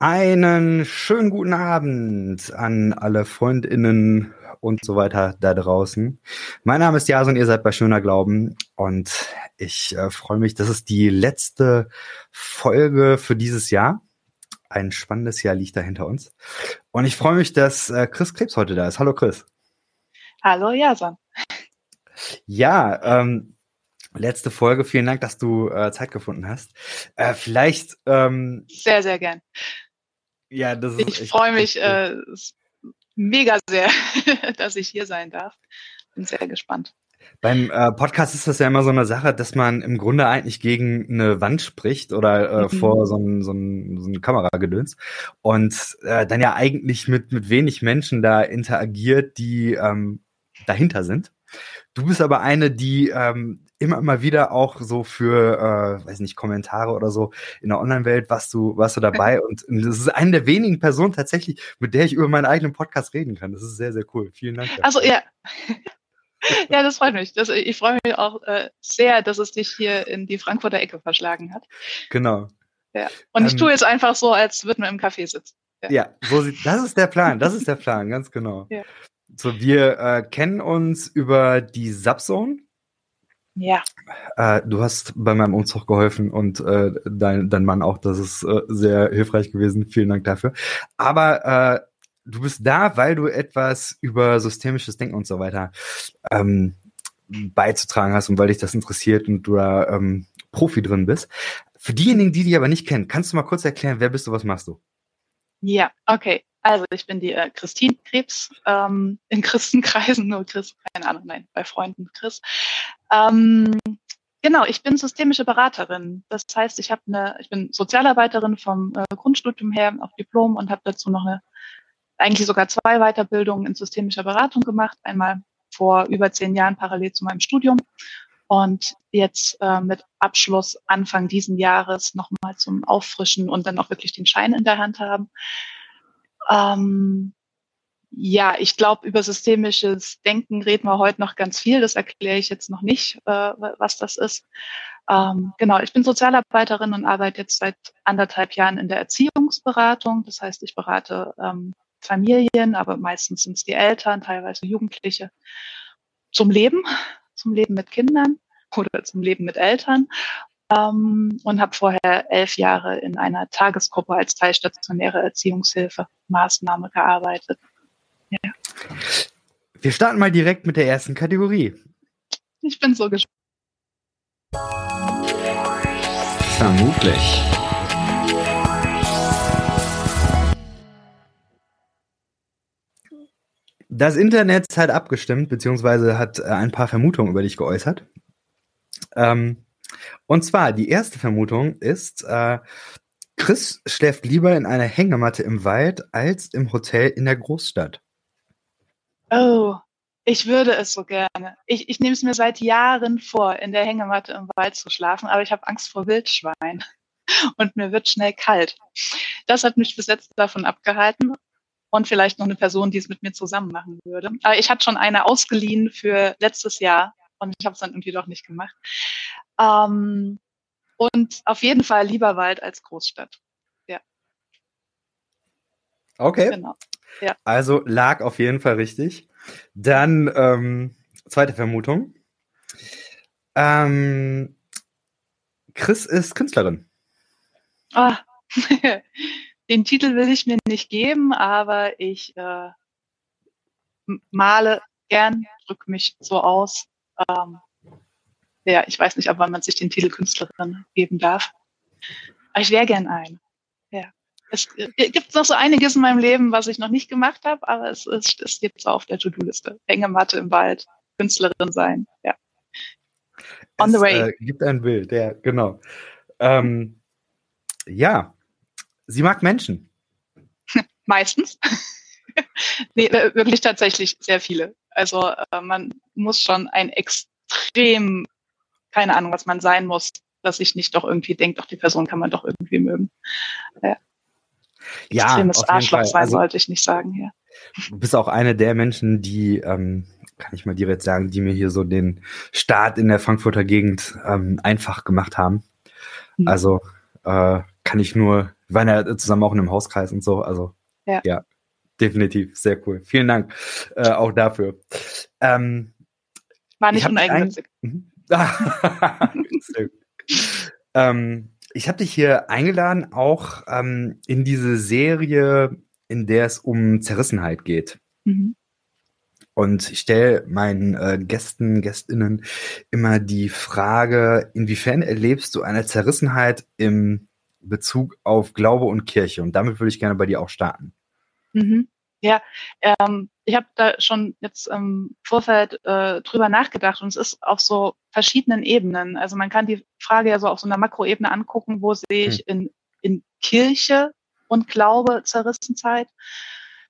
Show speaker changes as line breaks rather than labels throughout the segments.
Einen schönen guten Abend an alle Freundinnen und so weiter da draußen. Mein Name ist Jason, ihr seid bei Schöner Glauben und ich äh, freue mich, das ist die letzte Folge für dieses Jahr. Ein spannendes Jahr liegt da hinter uns. Und ich freue mich, dass äh, Chris Krebs heute da ist. Hallo Chris.
Hallo Jason.
Ja, ähm, letzte Folge. Vielen Dank, dass du äh, Zeit gefunden hast. Äh, vielleicht. Ähm,
sehr, sehr gern. Ja, das ist. Ich freue mich äh, mega sehr, dass ich hier sein darf. Bin sehr gespannt.
Beim äh, Podcast ist das ja immer so eine Sache, dass man im Grunde eigentlich gegen eine Wand spricht oder äh, mhm. vor so ein, so ein, so ein Kameragedöns und äh, dann ja eigentlich mit, mit wenig Menschen da interagiert, die ähm, dahinter sind. Du bist aber eine, die ähm, immer mal wieder auch so für, äh, weiß nicht, Kommentare oder so in der Online-Welt warst du, warst du dabei und das ist eine der wenigen Personen tatsächlich, mit der ich über meinen eigenen Podcast reden kann. Das ist sehr, sehr cool. Vielen Dank.
Dafür. Also ja. ja, das freut mich. Das, ich freue mich auch äh, sehr, dass es dich hier in die Frankfurter Ecke verschlagen hat.
Genau.
Ja. Und ich ähm, tue jetzt einfach so, als würden wir im Café sitzen.
Ja. ja, so sieht, das ist der Plan, das ist der Plan, ganz genau. Ja. So, wir äh, kennen uns über die Subzone.
Ja.
Äh, du hast bei meinem Umzug geholfen und äh, dein, dein Mann auch. Das ist äh, sehr hilfreich gewesen. Vielen Dank dafür. Aber äh, du bist da, weil du etwas über systemisches Denken und so weiter ähm, beizutragen hast und weil dich das interessiert und du da ähm, Profi drin bist. Für diejenigen, die dich aber nicht kennen, kannst du mal kurz erklären, wer bist du, was machst du?
Ja, okay. Also ich bin die äh, Christine Krebs ähm, in Christenkreisen, nur Chris, keine Ahnung, nein, bei Freunden Chris. Ähm, genau, ich bin systemische Beraterin. Das heißt, ich habe eine, ich bin Sozialarbeiterin vom äh, Grundstudium her, auch Diplom und habe dazu noch eine, eigentlich sogar zwei Weiterbildungen in systemischer Beratung gemacht. Einmal vor über zehn Jahren parallel zu meinem Studium und jetzt äh, mit Abschluss Anfang diesen Jahres nochmal zum Auffrischen und dann auch wirklich den Schein in der Hand haben. Ähm, ja, ich glaube, über systemisches Denken reden wir heute noch ganz viel. Das erkläre ich jetzt noch nicht, äh, was das ist. Ähm, genau, ich bin Sozialarbeiterin und arbeite jetzt seit anderthalb Jahren in der Erziehungsberatung. Das heißt, ich berate ähm, Familien, aber meistens sind es die Eltern, teilweise Jugendliche, zum Leben, zum Leben mit Kindern oder zum Leben mit Eltern ähm, und habe vorher elf Jahre in einer Tagesgruppe als teilstationäre Erziehungshilfe Maßnahme gearbeitet. Ja.
Wir starten mal direkt mit der ersten Kategorie.
Ich bin so gespannt.
Vermutlich. Das Internet hat abgestimmt, beziehungsweise hat äh, ein paar Vermutungen über dich geäußert. Ähm, und zwar, die erste Vermutung ist, äh, Chris schläft lieber in einer Hängematte im Wald als im Hotel in der Großstadt.
Oh, ich würde es so gerne. Ich, ich nehme es mir seit Jahren vor, in der Hängematte im Wald zu schlafen, aber ich habe Angst vor Wildschwein und mir wird schnell kalt. Das hat mich bis jetzt davon abgehalten und vielleicht noch eine Person, die es mit mir zusammen machen würde. Aber ich hatte schon eine ausgeliehen für letztes Jahr und ich habe es dann irgendwie doch nicht gemacht. Ähm, und auf jeden Fall lieber Wald als Großstadt. Ja.
Okay. Genau. Ja. Also lag auf jeden Fall richtig. Dann ähm, zweite Vermutung. Ähm, Chris ist Künstlerin.
Ah, den Titel will ich mir nicht geben, aber ich äh, male gern, drücke mich so aus. Ähm, ja, ich weiß nicht, ob man sich den Titel Künstlerin geben darf. Aber ich wäre gern ein. Ja. Es gibt noch so einiges in meinem Leben, was ich noch nicht gemacht habe, aber es, es, es gibt so auf der To-Do-Liste. Hängematte im Wald, Künstlerin sein, ja.
On es, the way. Äh, gibt ein Bild, ja, genau. Ähm, ja, sie mag Menschen.
Meistens. nee, äh, wirklich tatsächlich sehr viele. Also äh, man muss schon ein extrem keine Ahnung, was man sein muss, dass ich nicht doch irgendwie denke, doch die Person kann man doch irgendwie mögen. Ja.
Ja, Extremes
Arschloch sein also, sollte ich nicht sagen, ja.
Du bist auch eine der Menschen, die, ähm, kann ich mal direkt sagen, die mir hier so den Start in der Frankfurter Gegend ähm, einfach gemacht haben. Mhm. Also äh, kann ich nur, wir waren ja zusammen auch in einem Hauskreis und so, also ja, ja definitiv, sehr cool. Vielen Dank äh, auch dafür. Ähm,
War nicht uneigennützig. Mhm.
ähm, ich habe dich hier eingeladen, auch ähm, in diese Serie, in der es um Zerrissenheit geht. Mhm. Und ich stelle meinen äh, Gästen, Gästinnen immer die Frage, inwiefern erlebst du eine Zerrissenheit im Bezug auf Glaube und Kirche? Und damit würde ich gerne bei dir auch starten.
Mhm. Ja, ähm, ich habe da schon jetzt im Vorfeld äh, drüber nachgedacht und es ist auf so verschiedenen Ebenen. Also man kann die Frage ja so auf so einer Makroebene angucken, wo sehe ich hm. in, in Kirche und Glaube Zerrissenheit.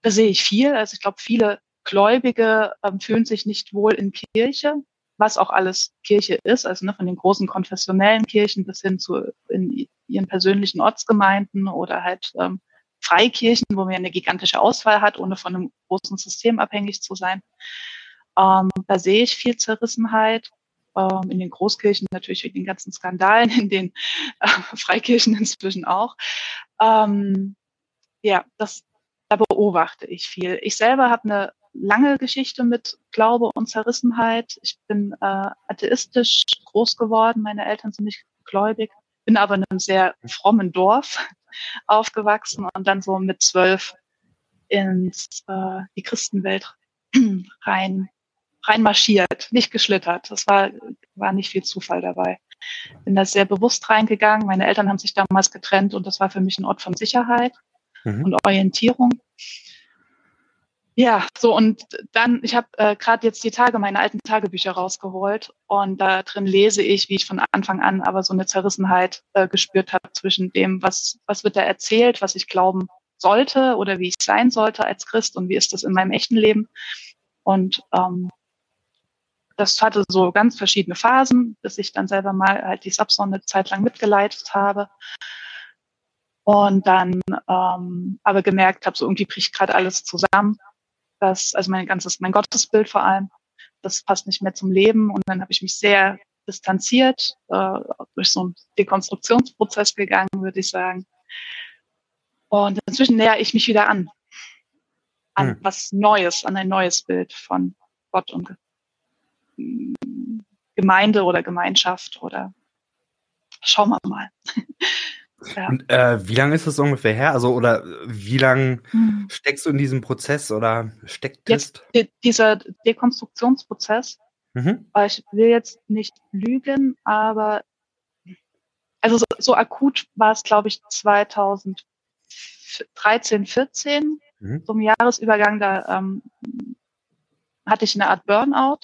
Da sehe ich viel. Also ich glaube, viele Gläubige ähm, fühlen sich nicht wohl in Kirche, was auch alles Kirche ist, also ne, von den großen konfessionellen Kirchen bis hin zu in ihren persönlichen Ortsgemeinden oder halt ähm, Freikirchen, wo man eine gigantische Auswahl hat, ohne von einem großen System abhängig zu sein. Ähm, da sehe ich viel Zerrissenheit. Ähm, in den Großkirchen natürlich wegen den ganzen Skandalen, in den äh, Freikirchen inzwischen auch. Ähm, ja, das, da beobachte ich viel. Ich selber habe eine lange Geschichte mit Glaube und Zerrissenheit. Ich bin äh, atheistisch groß geworden. Meine Eltern sind nicht gläubig, bin aber in einem sehr frommen Dorf aufgewachsen und dann so mit zwölf ins äh, die Christenwelt rein rein marschiert, nicht geschlittert. Das war war nicht viel Zufall dabei. Bin da sehr bewusst reingegangen. Meine Eltern haben sich damals getrennt und das war für mich ein Ort von Sicherheit mhm. und Orientierung. Ja, so und dann, ich habe äh, gerade jetzt die Tage meine alten Tagebücher rausgeholt und da drin lese ich, wie ich von Anfang an aber so eine Zerrissenheit äh, gespürt habe zwischen dem, was, was wird da erzählt, was ich glauben sollte oder wie ich sein sollte als Christ und wie ist das in meinem echten Leben. Und ähm, das hatte so ganz verschiedene Phasen, bis ich dann selber mal halt die Subsonne zeitlang mitgeleitet habe. Und dann ähm, aber gemerkt habe, so irgendwie bricht gerade alles zusammen das, also mein ganzes, mein Gottesbild vor allem, das passt nicht mehr zum Leben. Und dann habe ich mich sehr distanziert, äh, durch so einen Dekonstruktionsprozess gegangen, würde ich sagen. Und inzwischen näher ich mich wieder an, an hm. was Neues, an ein neues Bild von Gott und Gemeinde oder Gemeinschaft oder schauen wir mal.
Ja. Und äh, wie lange ist das ungefähr her? Also, oder wie lange hm. steckst du in diesem Prozess oder steckt
jetzt die, dieser Dekonstruktionsprozess? Mhm. Ich will jetzt nicht lügen, aber also so, so akut war es, glaube ich, 2013, 14, mhm. so im Jahresübergang, da ähm, hatte ich eine Art Burnout,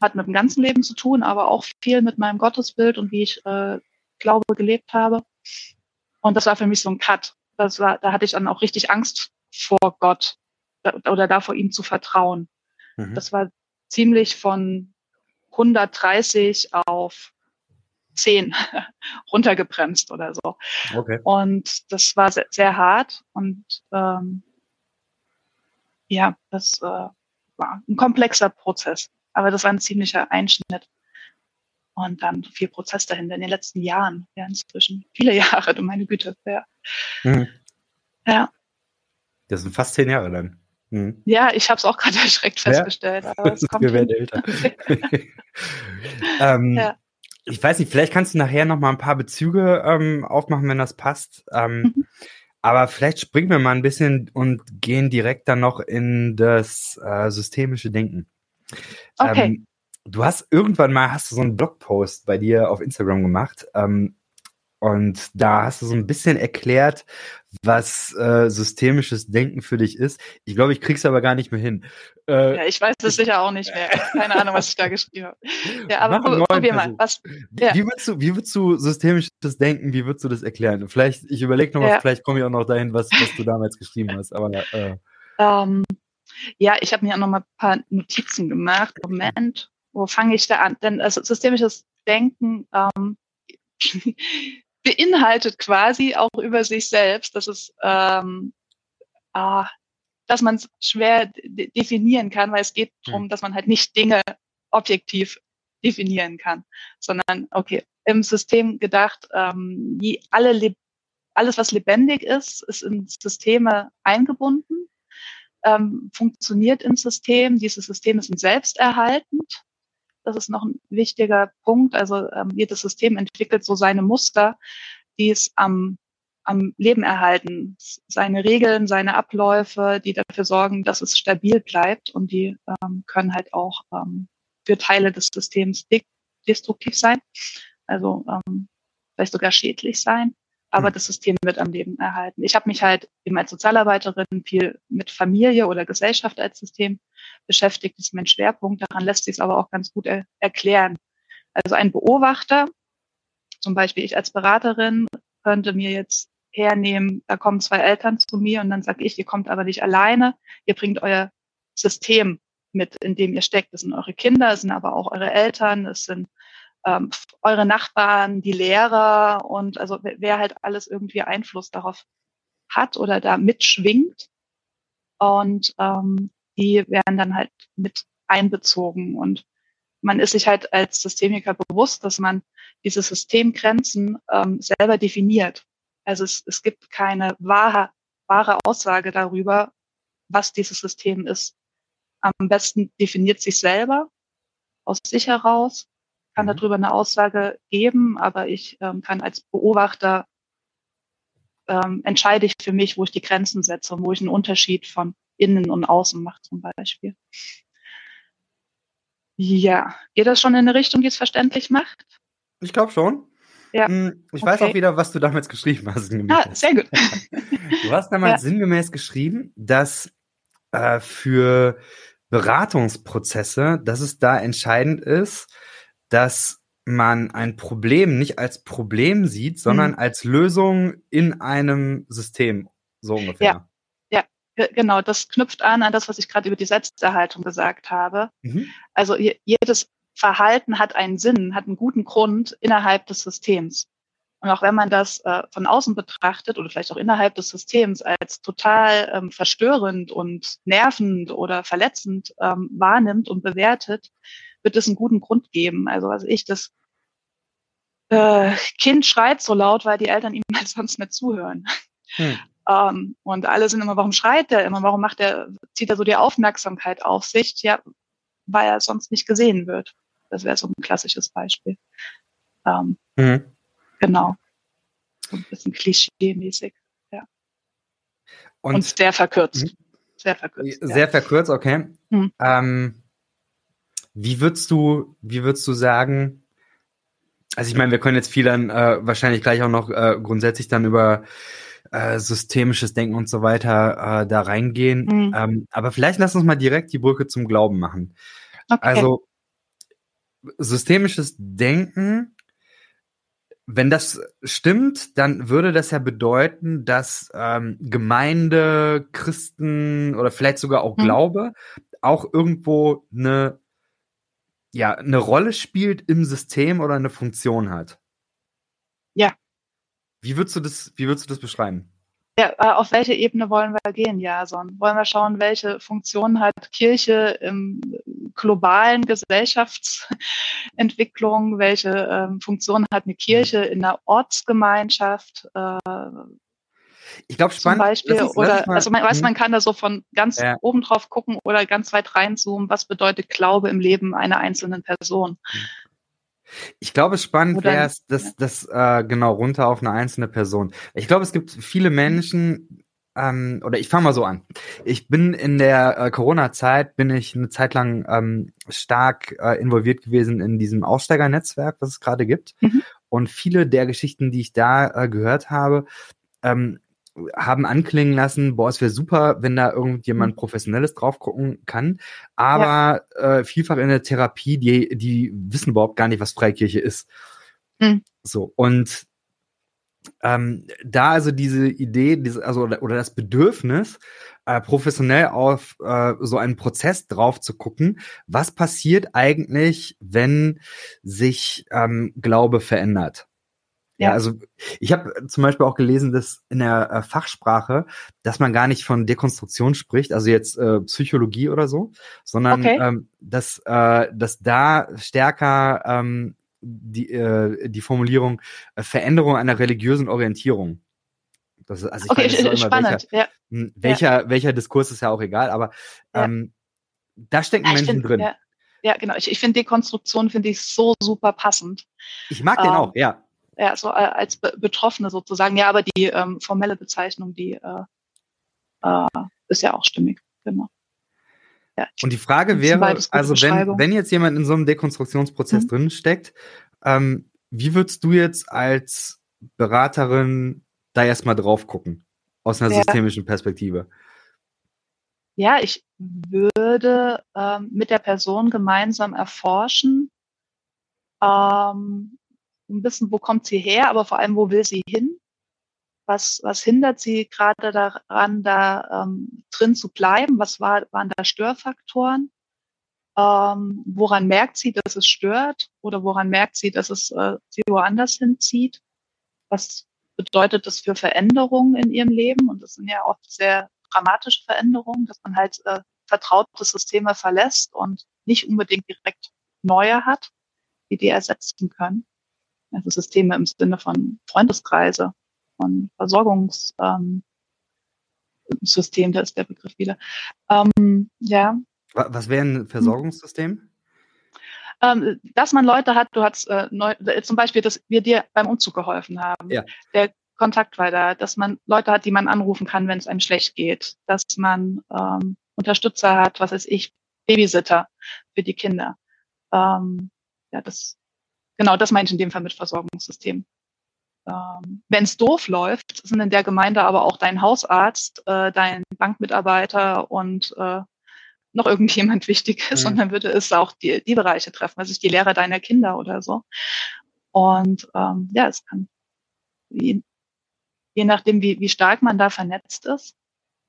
hat mit dem ganzen Leben zu tun, aber auch viel mit meinem Gottesbild und wie ich äh, Glaube gelebt habe. Und das war für mich so ein Cut. Das war, da hatte ich dann auch richtig Angst vor Gott oder da vor ihm zu vertrauen. Mhm. Das war ziemlich von 130 auf 10 runtergebremst oder so. Okay. Und das war sehr, sehr hart und ähm, ja, das äh, war ein komplexer Prozess. Aber das war ein ziemlicher Einschnitt. Und dann viel Prozess dahinter in den letzten Jahren, ja, inzwischen viele Jahre, du meine Güte, ja. Mhm. Ja.
Das sind fast zehn Jahre dann.
Mhm. Ja, ich habe es auch gerade erschreckt festgestellt. Ja. Aber es kommt Wir werden älter.
ähm, ja. Ich weiß nicht, vielleicht kannst du nachher noch mal ein paar Bezüge ähm, aufmachen, wenn das passt. Ähm, mhm. Aber vielleicht springen wir mal ein bisschen und gehen direkt dann noch in das äh, systemische Denken. Okay. Ähm, du hast irgendwann mal hast du so einen Blogpost bei dir auf Instagram gemacht ähm, und da hast du so ein bisschen erklärt, was äh, systemisches Denken für dich ist. Ich glaube, ich krieg's aber gar nicht mehr hin.
Äh, ja, ich weiß es sicher auch nicht mehr. Keine Ahnung, was ich da geschrieben habe. Ja, aber prob probier mal. Was,
ja. wie, würdest du, wie würdest du systemisches Denken, wie würdest du das erklären? Vielleicht, ich überlege noch mal, ja. vielleicht komme ich auch noch dahin, was, was du damals geschrieben hast. Aber äh.
um, ähm, ja, ich habe mir auch noch mal ein paar Notizen gemacht. Moment wo fange ich da an? Denn also systemisches Denken ähm, beinhaltet quasi auch über sich selbst, dass es ähm, ah, dass man es schwer definieren kann, weil es geht hm. darum, dass man halt nicht Dinge objektiv definieren kann, sondern okay, im System gedacht, ähm, alle alles, was lebendig ist, ist in Systeme eingebunden, ähm, funktioniert im System. Diese Systeme sind selbsterhaltend. Das ist noch ein wichtiger Punkt. Also ähm, jedes System entwickelt so seine Muster, die es am, am Leben erhalten. Seine Regeln, seine Abläufe, die dafür sorgen, dass es stabil bleibt und die ähm, können halt auch ähm, für Teile des Systems destruktiv sein, also ähm, vielleicht sogar schädlich sein aber hm. das System wird am Leben erhalten. Ich habe mich halt eben als Sozialarbeiterin viel mit Familie oder Gesellschaft als System beschäftigt. Das ist mein Schwerpunkt. Daran lässt sich es aber auch ganz gut er erklären. Also ein Beobachter, zum Beispiel ich als Beraterin, könnte mir jetzt hernehmen, da kommen zwei Eltern zu mir und dann sage ich, ihr kommt aber nicht alleine, ihr bringt euer System mit, in dem ihr steckt. Das sind eure Kinder, es sind aber auch eure Eltern, es sind ähm, eure Nachbarn, die Lehrer und also wer halt alles irgendwie Einfluss darauf hat oder da mitschwingt. Und ähm, die werden dann halt mit einbezogen. Und man ist sich halt als Systemiker bewusst, dass man diese Systemgrenzen ähm, selber definiert. Also es, es gibt keine wahre, wahre Aussage darüber, was dieses System ist. Am besten definiert sich selber aus sich heraus kann mhm. darüber eine Aussage geben, aber ich ähm, kann als Beobachter ähm, entscheide ich für mich, wo ich die Grenzen setze und wo ich einen Unterschied von innen und außen mache zum Beispiel. Ja, geht das schon in eine Richtung, die es verständlich macht?
Ich glaube schon. Ja. Hm, ich okay. weiß auch wieder, was du damals geschrieben hast.
Ah, sehr gut.
Du hast damals ja. sinngemäß geschrieben, dass äh, für Beratungsprozesse, dass es da entscheidend ist, dass man ein Problem nicht als Problem sieht, sondern mhm. als Lösung in einem System, so ungefähr.
Ja, ja genau. Das knüpft an an das, was ich gerade über die Selbsterhaltung gesagt habe. Mhm. Also jedes Verhalten hat einen Sinn, hat einen guten Grund innerhalb des Systems. Und auch wenn man das äh, von außen betrachtet oder vielleicht auch innerhalb des Systems als total ähm, verstörend und nervend oder verletzend ähm, wahrnimmt und bewertet, wird es einen guten Grund geben. Also was ich, das äh, Kind schreit so laut, weil die Eltern ihm halt sonst nicht zuhören. Hm. Ähm, und alle sind immer, warum schreit der immer? Warum macht der, zieht er so die Aufmerksamkeit auf sich? Ja, weil er sonst nicht gesehen wird. Das wäre so ein klassisches Beispiel. Ähm, mhm. Genau. So ein bisschen klischee-mäßig, ja. Und, und sehr verkürzt. Mhm.
Sehr verkürzt. Sehr ja. verkürzt, okay. Mhm. Ähm, wie würdest du, wie würdest du sagen, also ich meine, wir können jetzt viel dann äh, wahrscheinlich gleich auch noch äh, grundsätzlich dann über äh, systemisches Denken und so weiter äh, da reingehen. Mhm. Ähm, aber vielleicht lass uns mal direkt die Brücke zum Glauben machen. Okay. Also systemisches Denken, wenn das stimmt, dann würde das ja bedeuten, dass ähm, Gemeinde, Christen oder vielleicht sogar auch mhm. Glaube auch irgendwo eine ja, eine Rolle spielt im System oder eine Funktion hat.
Ja.
Wie würdest du das, wie würdest du das beschreiben?
Ja, äh, auf welche Ebene wollen wir gehen, Jason? Wollen wir schauen, welche Funktion hat Kirche im globalen Gesellschaftsentwicklung? Welche ähm, Funktion hat eine Kirche in der Ortsgemeinschaft? Äh,
ich glaube, spannend.
Zum Beispiel, ist, oder, mal, also man weiß, hm. man kann da so von ganz ja. oben drauf gucken oder ganz weit reinzoomen, was bedeutet Glaube im Leben einer einzelnen Person.
Ich glaube, spannend wäre es, das, das äh, genau runter auf eine einzelne Person. Ich glaube, es gibt viele Menschen, ähm, oder ich fange mal so an. Ich bin in der äh, Corona-Zeit, bin ich eine Zeit lang ähm, stark äh, involviert gewesen in diesem Aussteigernetzwerk, was es gerade gibt. Mhm. Und viele der Geschichten, die ich da äh, gehört habe, ähm, haben anklingen lassen, boah, es wäre super, wenn da irgendjemand mhm. Professionelles drauf gucken kann. Aber ja. äh, vielfach in der Therapie, die, die wissen überhaupt gar nicht, was Freikirche ist. Mhm. So, und ähm, da also diese Idee, diese, also oder, oder das Bedürfnis, äh, professionell auf äh, so einen Prozess drauf zu gucken, was passiert eigentlich, wenn sich ähm, Glaube verändert. Ja, also ich habe zum Beispiel auch gelesen, dass in der äh, Fachsprache, dass man gar nicht von Dekonstruktion spricht, also jetzt äh, Psychologie oder so, sondern okay. ähm, dass, äh, dass da stärker ähm, die, äh, die Formulierung äh, Veränderung einer religiösen Orientierung Das ist, also ich
okay,
meine, das
spannend.
welcher,
ja.
welcher, welcher Diskurs ist ja auch egal, aber ähm, da stecken
Ja,
Menschen
find,
drin.
Ja, ja, genau. Ich, ich finde Dekonstruktion finde ich so super passend.
Ich mag den
Ähm,
auch, ja.
Ja, so äh, als Be Betroffene sozusagen. Ja, aber die ähm, formelle Bezeichnung, die äh, äh, ist ja auch stimmig. Genau. Ja,
Und die Frage wäre, also wenn, wenn jetzt jemand in so einem Dekonstruktionsprozess
Mhm.
drin steckt, ähm, wie würdest du jetzt als Beraterin da erstmal drauf gucken? Aus einer
Ja.
systemischen Perspektive.
Ja, ich würde ähm, mit der Person gemeinsam erforschen, ähm, ein bisschen, wo kommt sie her, aber vor allem, wo will sie hin? Was, was hindert sie gerade daran, da ähm, drin zu bleiben? Was war, waren da Störfaktoren? Ähm, woran merkt sie, dass es stört? Oder woran merkt sie, dass es äh, sie woanders hinzieht? Was bedeutet das für Veränderungen in ihrem Leben? Und das sind ja oft sehr dramatische Veränderungen, dass man halt äh, vertraute Systeme verlässt und nicht unbedingt direkt neue hat, die die ersetzen können. Also Systeme im Sinne von Freundeskreise, von Versorgungssystem, ähm, da ist der Begriff wieder. Ähm, ja,
Wa- Was wäre ein Versorgungssystem?
ähm, dass man Leute hat, du hast äh, neu, äh, zum Beispiel, dass wir dir beim Umzug geholfen haben.
Ja.
Der Kontakt war da, dass man Leute hat, die man anrufen kann, wenn es einem schlecht geht, dass man ähm, Unterstützer hat, was weiß ich, Babysitter für die Kinder. Ähm, ja, das genau, das meine ich in dem Fall mit Versorgungssystem. Ähm, wenn es doof läuft, sind in der Gemeinde aber auch dein Hausarzt, äh, dein Bankmitarbeiter und äh, noch irgendjemand wichtig ist,
Mhm.
und dann würde es auch die, die Bereiche treffen, also die Lehrer deiner Kinder oder so. Und ähm, ja, es kann je, je nachdem, wie, wie stark man da vernetzt ist.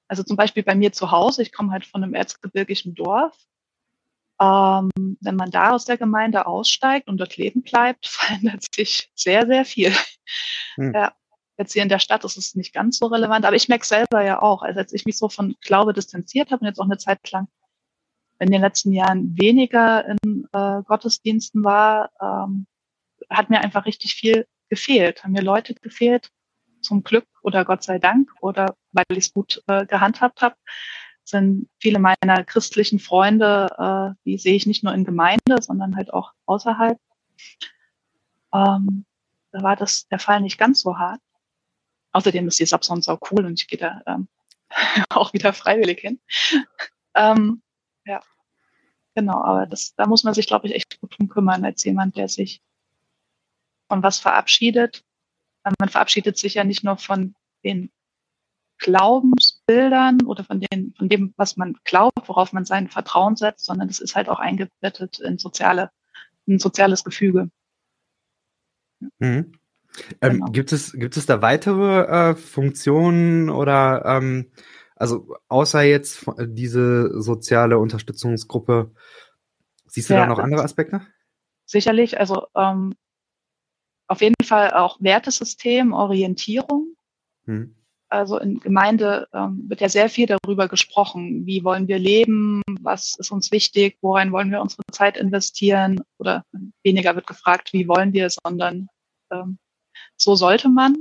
Also zum Beispiel bei mir zu Hause, ich komme halt von einem erzgebirgischen Dorf. Ähm, wenn man da aus der Gemeinde aussteigt und dort leben bleibt, verändert sich sehr, sehr viel.
Hm.
Ja, jetzt hier in der Stadt ist es nicht ganz so relevant, aber ich merke selber ja auch, also als ich mich so von Glaube distanziert habe und jetzt auch eine Zeit lang in den letzten Jahren weniger in äh, Gottesdiensten war, ähm, hat mir einfach richtig viel gefehlt. Haben mir Leute gefehlt, zum Glück oder Gott sei Dank oder weil ich es gut äh, gehandhabt habe, sind viele meiner christlichen Freunde, äh, die sehe ich nicht nur in Gemeinde, sondern halt auch außerhalb. Ähm, da war das der Fall nicht ganz so hart. Außerdem ist die Subson sau cool und ich gehe da ähm, auch wieder freiwillig hin. ähm, ja, genau, aber das, da muss man sich, glaube ich, echt gut drum kümmern als jemand, der sich von was verabschiedet. Man verabschiedet sich ja nicht nur von den Glaubensbildern oder von, den, von dem, was man glaubt, worauf man sein Vertrauen setzt, sondern das ist halt auch eingebettet in soziale, in ein soziales Gefüge.
Mhm. Ähm,
Genau.
gibt, es, gibt es da weitere äh, Funktionen oder ähm, also außer jetzt von- diese soziale Unterstützungsgruppe, siehst du
Ja,
da noch andere Aspekte?
Sicherlich, also ähm, auf jeden Fall auch Wertesystem, Orientierung.
Hm.
Also in Gemeinde ähm, wird ja sehr viel darüber gesprochen. Wie wollen wir leben? Was ist uns wichtig? Worein wollen wir unsere Zeit investieren? Oder weniger wird gefragt, wie wollen wir, sondern ähm, so sollte man,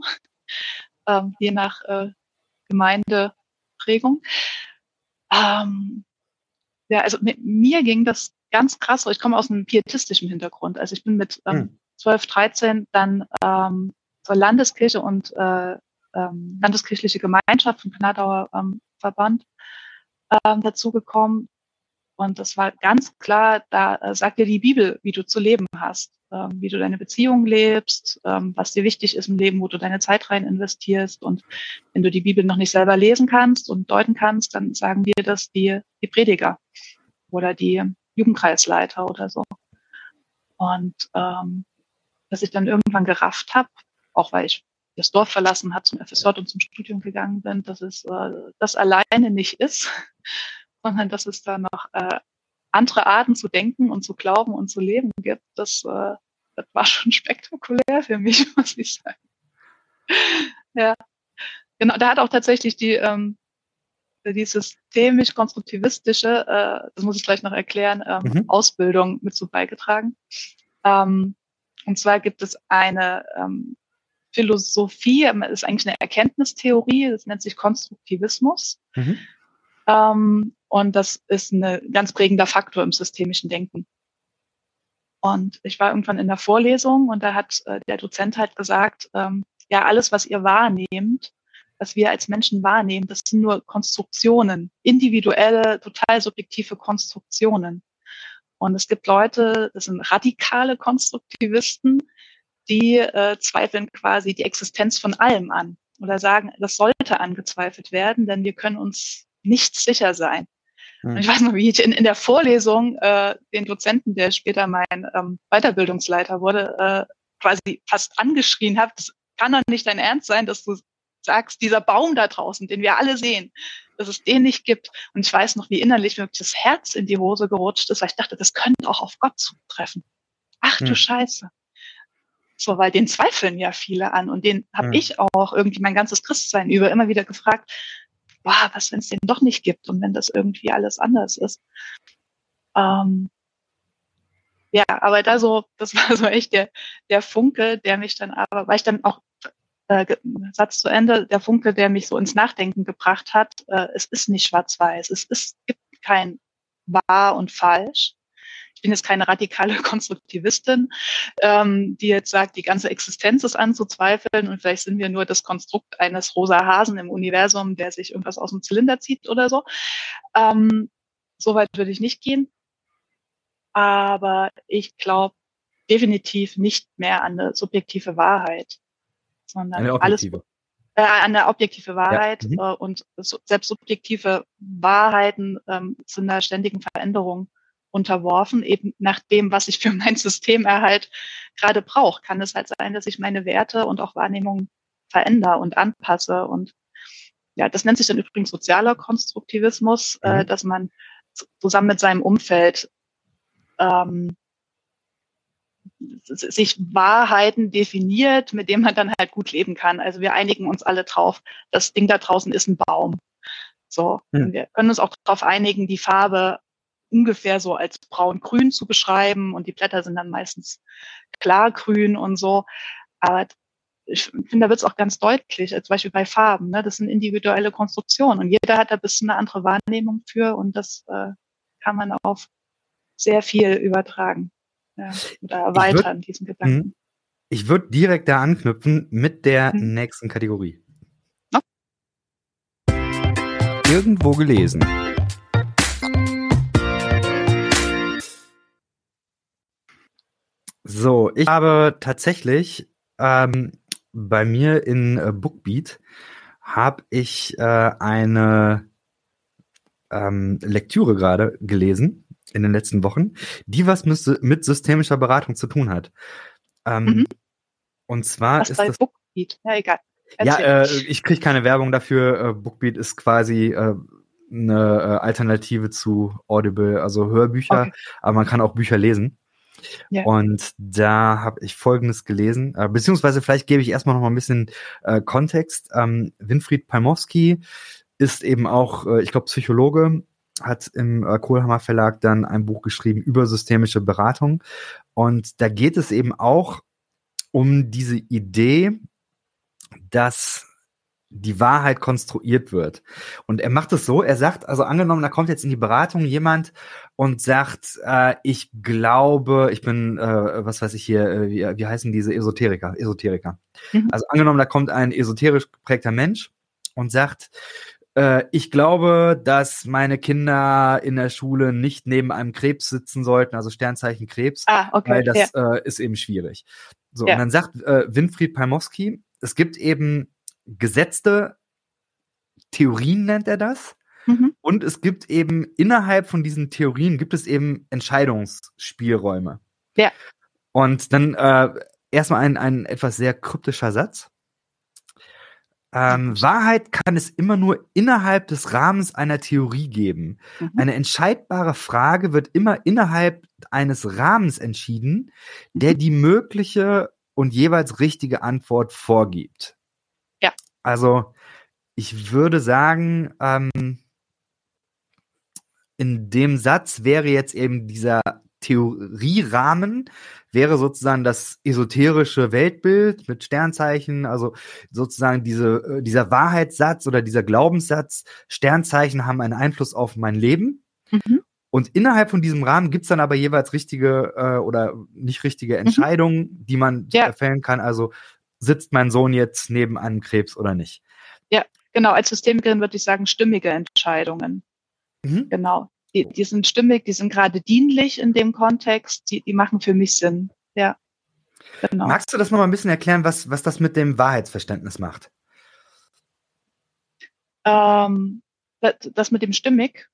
ähm, je nach äh, Gemeindeprägung. Ähm, ja, also mit mir ging das ganz krass. so. Ich komme aus einem pietistischen Hintergrund. Also ich bin mit ähm,
Hm.
12, 13 dann ähm, zur Landeskirche und äh, ähm, Landeskirchliche Gemeinschaft vom Gnadauer ähm, Verband ähm, dazugekommen. Und das war ganz klar, da äh, sagt dir die Bibel, wie du zu leben hast, ähm, wie du deine Beziehung lebst, ähm, was dir wichtig ist im Leben, wo du deine Zeit rein investierst. Und wenn du die Bibel noch nicht selber lesen kannst und deuten kannst, dann sagen dir das die, die Prediger oder die Jugendkreisleiter oder so. Und ähm, dass ich dann irgendwann gerafft habe, auch weil ich das Dorf verlassen hat, zum FSJ und zum Studium gegangen bin, dass es äh, das alleine nicht ist, sondern dass es da noch äh, andere Arten zu denken und zu glauben und zu leben gibt. Das, äh, das war schon spektakulär für mich, muss ich sagen. Ja, genau. Da hat auch tatsächlich die ähm, die systemisch-konstruktivistische, äh, das muss ich gleich noch erklären, ähm,
Mhm.
Ausbildung mit so beigetragen. Ähm, und zwar gibt es eine ähm, Philosophie, ist eigentlich eine Erkenntnistheorie, das nennt sich Konstruktivismus. Mhm. Ähm, und das ist ein ganz prägender Faktor im systemischen Denken. Und ich war irgendwann in der Vorlesung und da hat äh, der Dozent halt gesagt, ähm, ja, alles, was ihr wahrnehmt, was wir als Menschen wahrnehmen, das sind nur Konstruktionen, individuelle, total subjektive Konstruktionen. Und es gibt Leute, das sind radikale Konstruktivisten, die äh, zweifeln quasi die Existenz von allem an oder sagen, das sollte angezweifelt werden, denn wir können uns nicht sicher sein. Hm. Ich weiß noch, wie ich in, in der Vorlesung äh, den Dozenten, der später mein ähm, Weiterbildungsleiter wurde, äh, quasi fast angeschrien habe, das kann doch nicht dein Ernst sein, dass du sagst, dieser Baum da draußen, den wir alle sehen, dass es den nicht gibt. Und ich weiß noch, wie innerlich wirklich das Herz in die Hose gerutscht ist, weil ich dachte, das könnte auch auf Gott zutreffen. Ach du hm. Scheiße. So, weil den zweifeln ja viele an und den habe hm. ich auch irgendwie mein ganzes Christsein über immer wieder gefragt, boah, was, wenn es den doch nicht gibt und wenn das irgendwie alles anders ist. Ähm, ja, aber da so, das war so echt der, der Funke, der mich dann aber, weil ich dann auch äh, Satz zu Ende, der Funke, der mich so ins Nachdenken gebracht hat, äh, es ist nicht schwarz-weiß, es ist, gibt kein wahr und falsch, ich bin jetzt keine radikale Konstruktivistin, ähm, die jetzt sagt, die ganze Existenz ist anzuzweifeln und vielleicht sind wir nur das Konstrukt eines rosa Hasen im Universum, der sich irgendwas aus dem Zylinder zieht oder so. Ähm, so weit würde ich nicht gehen. Aber ich glaube definitiv nicht mehr an eine subjektive Wahrheit, sondern eine objektive. alles äh, an eine objektive Wahrheit ja. mhm. äh, und so, selbst subjektive Wahrheiten ähm, sind einer ständigen Veränderung unterworfen, eben nach dem, was ich für mein Systemerhalt gerade brauche. Kann es halt sein, dass ich meine Werte und auch Wahrnehmung verändere und anpasse. Und ja, das nennt sich dann übrigens sozialer Konstruktivismus, äh, mhm. äh, dass man zusammen mit seinem Umfeld ähm, sich Wahrheiten definiert, mit dem man dann halt gut leben kann. Also wir einigen uns alle drauf, das Ding da draußen ist ein Baum. So, mhm. wir können uns auch darauf einigen, die Farbe ungefähr so als braun-grün zu beschreiben und die Blätter sind dann meistens klargrün und so. Aber ich finde, da wird es auch ganz deutlich, zum Beispiel bei Farben. Ne? Das sind individuelle Konstruktionen und jeder hat da ein bisschen eine andere Wahrnehmung für und das äh, kann man auf sehr viel übertragen ja, oder erweitern, würd, diesen Gedanken. Mhm.
Ich würde direkt da anknüpfen mit der hm. nächsten Kategorie. No? Irgendwo gelesen. So, ich habe tatsächlich ähm, bei mir in äh, Bookbeat habe ich äh, eine ähm, Lektüre gerade gelesen in den letzten Wochen, die was mit, mit systemischer Beratung zu tun hat. Ähm, mhm. Und zwar was ist bei das Bookbeat. Ja, egal. Ja, äh, ich kriege keine Werbung dafür. Äh, Bookbeat ist quasi äh, eine äh, Alternative zu Audible, also Hörbücher, okay. aber man kann auch Bücher lesen. Ja. Und da habe ich Folgendes gelesen, äh, beziehungsweise vielleicht gebe ich erstmal noch mal ein bisschen äh, Kontext. Ähm, Winfried Palmowski ist eben auch, äh, ich glaube, Psychologe, hat im äh, Kohlhammer Verlag dann ein Buch geschrieben über systemische Beratung. Und da geht es eben auch um diese Idee, dass die Wahrheit konstruiert wird. Und er macht es so, er sagt, also angenommen, da kommt jetzt in die Beratung jemand und sagt, äh, ich glaube, ich bin, äh, was weiß ich hier, äh, wie, wie heißen diese Esoteriker, Esoteriker. Mhm. Also angenommen, da kommt ein esoterisch geprägter Mensch und sagt, äh, ich glaube, dass meine Kinder in der Schule nicht neben einem Krebs sitzen sollten, also Sternzeichen Krebs, ah, okay, weil das ja. äh, ist eben schwierig. So, ja. und dann sagt äh, Winfried Palmowski, es gibt eben gesetzte Theorien nennt er das. Mhm. Und es gibt eben innerhalb von diesen Theorien gibt es eben Entscheidungsspielräume. Ja. Und dann äh, erstmal ein, ein etwas sehr kryptischer Satz. Ähm, Wahrheit kann es immer nur innerhalb des Rahmens einer Theorie geben. Mhm. Eine entscheidbare Frage wird immer innerhalb eines Rahmens entschieden, der mhm. die mögliche und jeweils richtige Antwort vorgibt. Also ich würde sagen, ähm, in dem Satz wäre jetzt eben dieser Theorierahmen wäre sozusagen das esoterische Weltbild mit Sternzeichen, also sozusagen diese, äh, dieser Wahrheitssatz oder dieser Glaubenssatz, Sternzeichen haben einen Einfluss auf mein Leben. Mhm. Und innerhalb von diesem Rahmen gibt's dann aber jeweils richtige äh, oder nicht richtige mhm. Entscheidungen, mhm. die man ja. fällen kann. Also sitzt mein Sohn jetzt neben einem Krebs oder nicht?
Ja, genau. Als Systemikerin würde ich sagen, stimmige Entscheidungen. Mhm. Genau. Die, die sind stimmig, die sind gerade dienlich in dem Kontext, die, die machen für mich Sinn. Ja.
Genau. Magst du das noch mal ein bisschen erklären, was, was das mit dem Wahrheitsverständnis macht?
Ähm, das, das mit dem stimmig?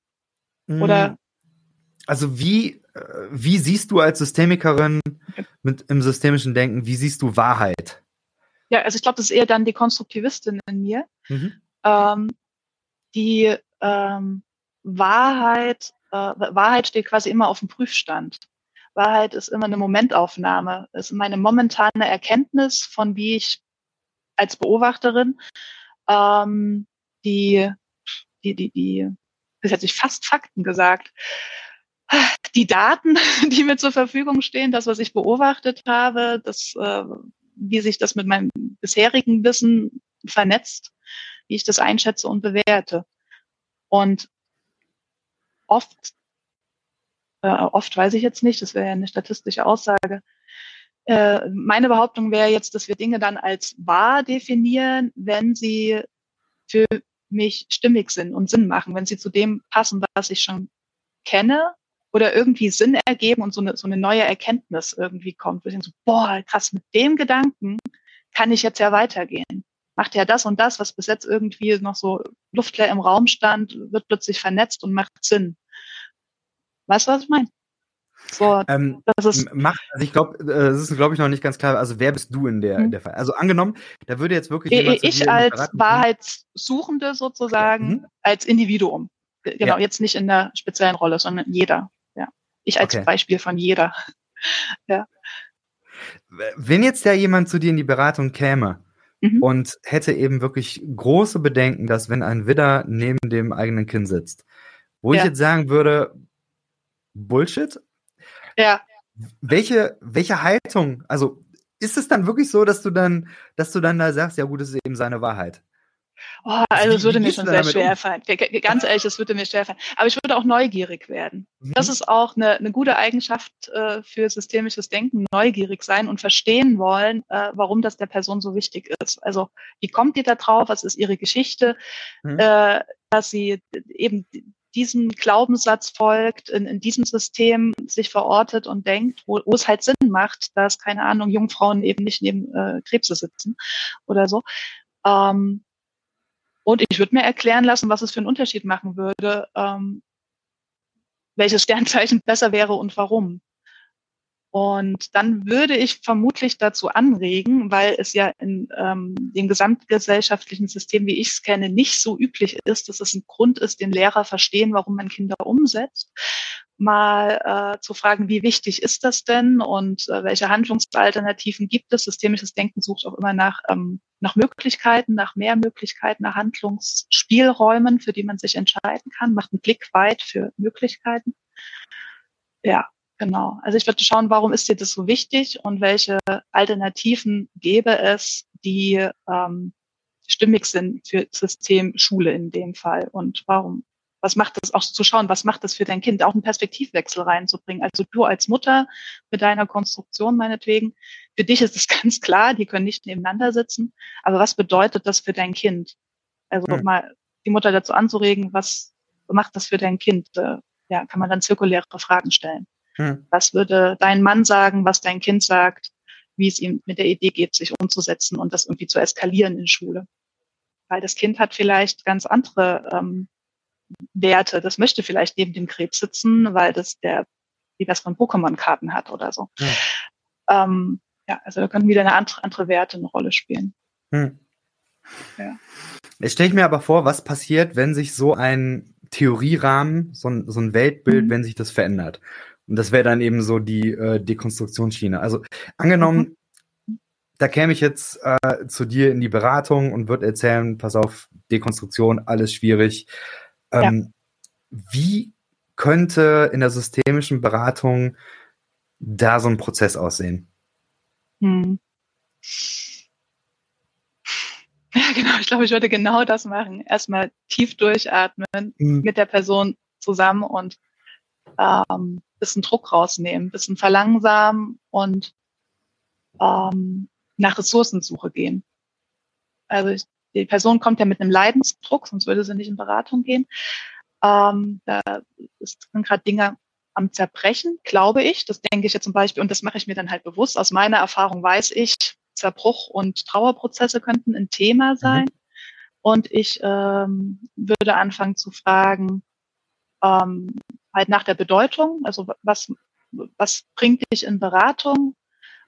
Mhm. Oder
also wie, äh, wie siehst du als Systemikerin mit im systemischen Denken, wie siehst du Wahrheit?
Ja, also ich glaube, das ist eher dann die Konstruktivistin in mir, mhm. ähm, die ähm, Wahrheit, äh, Wahrheit steht quasi immer auf dem Prüfstand. Wahrheit ist immer eine Momentaufnahme, ist meine momentane Erkenntnis von wie ich als Beobachterin ähm, die, die, die, die, das hätte ich fast Fakten gesagt, die Daten, die mir zur Verfügung stehen, das, was ich beobachtet habe, das, äh, wie sich das mit meinem bisherigen Wissen vernetzt, wie ich das einschätze und bewerte. Und oft, äh, oft weiß ich jetzt nicht, das wäre ja eine statistische Aussage. Äh, meine Behauptung wäre jetzt, dass wir Dinge dann als wahr definieren, wenn sie für mich stimmig sind und Sinn machen, wenn sie zu dem passen, was ich schon kenne oder irgendwie Sinn ergeben und so eine, so eine neue Erkenntnis irgendwie kommt. Wir sind so, boah, krass, mit dem Gedanken kann ich jetzt ja weitergehen. Macht ja das und das, was bis jetzt irgendwie noch so luftleer im Raum stand, wird plötzlich vernetzt und macht Sinn. Weißt du, was ich meine?
So, ähm, das ist macht, also ich glaube, äh, das ist, glaube ich, noch nicht ganz klar. Also wer bist du in der, mhm. der Fall? Also angenommen, da würde jetzt wirklich
ich, ich als Wahrheitssuchende sozusagen, mhm. als Individuum. Genau, ja. jetzt nicht in der speziellen Rolle, sondern jeder. Ich als okay. Beispiel von jeder. ja.
Wenn jetzt ja jemand zu dir in die Beratung käme mhm. und hätte eben wirklich große Bedenken, dass wenn ein Widder neben dem eigenen Kind sitzt, wo ja. ich jetzt sagen würde, Bullshit?
Ja.
Welche, welche Haltung, also ist es dann wirklich so, dass du dann, dass du dann da sagst, ja gut, das ist eben seine Wahrheit?
Oh, also es würde mir schon sehr schwer um? fallen. Ganz ehrlich, es würde mir schwer fallen. Aber ich würde auch neugierig werden. Mhm. Das ist auch eine, eine gute Eigenschaft äh, für systemisches Denken, neugierig sein und verstehen wollen, äh, warum das der Person so wichtig ist. Also wie kommt die da drauf? Was ist ihre Geschichte? Mhm. Äh, dass sie eben diesem Glaubenssatz folgt, in, in diesem System sich verortet und denkt, wo, wo es halt Sinn macht, dass, keine Ahnung, Jungfrauen eben nicht neben äh, Krebse sitzen oder so. Ähm, und ich würde mir erklären lassen, was es für einen Unterschied machen würde, ähm, welches Sternzeichen besser wäre und warum. Und dann würde ich vermutlich dazu anregen, weil es ja in ähm, dem gesamtgesellschaftlichen System, wie ich es kenne, nicht so üblich ist, dass es ein Grund ist, den Lehrer verstehen, warum man Kinder umsetzt, mal äh, zu fragen, wie wichtig ist das denn und äh, welche Handlungsalternativen gibt es. Systemisches Denken sucht auch immer nach, ähm, nach Möglichkeiten, nach mehr Möglichkeiten, nach Handlungsspielräumen, für die man sich entscheiden kann, macht einen Blick weit für Möglichkeiten. Ja, genau. Also ich würde schauen, warum ist dir das so wichtig und welche Alternativen gäbe es, die ähm, stimmig sind für System Schule in dem Fall und warum was macht das auch zu schauen, was macht das für dein Kind, auch einen Perspektivwechsel reinzubringen. Also du als Mutter mit deiner Konstruktion meinetwegen, für dich ist es ganz klar, die können nicht nebeneinander sitzen, aber was bedeutet das für dein Kind? Also hm. mal die Mutter dazu anzuregen, was macht das für dein Kind? Äh, ja, kann man dann zirkuläre Fragen stellen. Hm. Was würde dein Mann sagen, was dein Kind sagt, wie es ihm mit der Idee geht, sich umzusetzen und das irgendwie zu eskalieren in Schule? Weil das Kind hat vielleicht ganz andere ähm, Werte. Das möchte vielleicht neben dem Krebs sitzen, weil das der die von Pokémon-Karten hat oder so. Ja. Ähm, ja, also da können wieder eine andere, andere Werte eine Rolle spielen. Hm.
Ja. Jetzt stelle ich mir aber vor, was passiert, wenn sich so ein Theorierahmen, so ein, so ein Weltbild, mhm. wenn sich das verändert. Und das wäre dann eben so die äh, Dekonstruktionsschiene. Also angenommen, mhm. da käme ich jetzt äh, zu dir in die Beratung und würde erzählen, pass auf, Dekonstruktion, alles schwierig. Ähm, ja. Wie könnte in der systemischen Beratung da so ein Prozess aussehen? Hm.
Ja, genau. Ich glaube, ich würde genau das machen. Erstmal tief durchatmen mhm. mit der Person zusammen und ähm, bisschen Druck rausnehmen, bisschen verlangsamen und ähm, nach Ressourcensuche gehen. Also ich, die Person kommt ja mit einem Leidensdruck, sonst würde sie nicht in Beratung gehen. Ähm, da sind gerade Dinge am Zerbrechen, glaube ich. Das denke ich jetzt zum Beispiel, und das mache ich mir dann halt bewusst. Aus meiner Erfahrung weiß ich, Zerbruch und Trauerprozesse könnten ein Thema mhm. sein. Mhm. Und ich ähm, würde anfangen zu fragen, ähm, halt nach der Bedeutung, also was, was bringt dich in Beratung?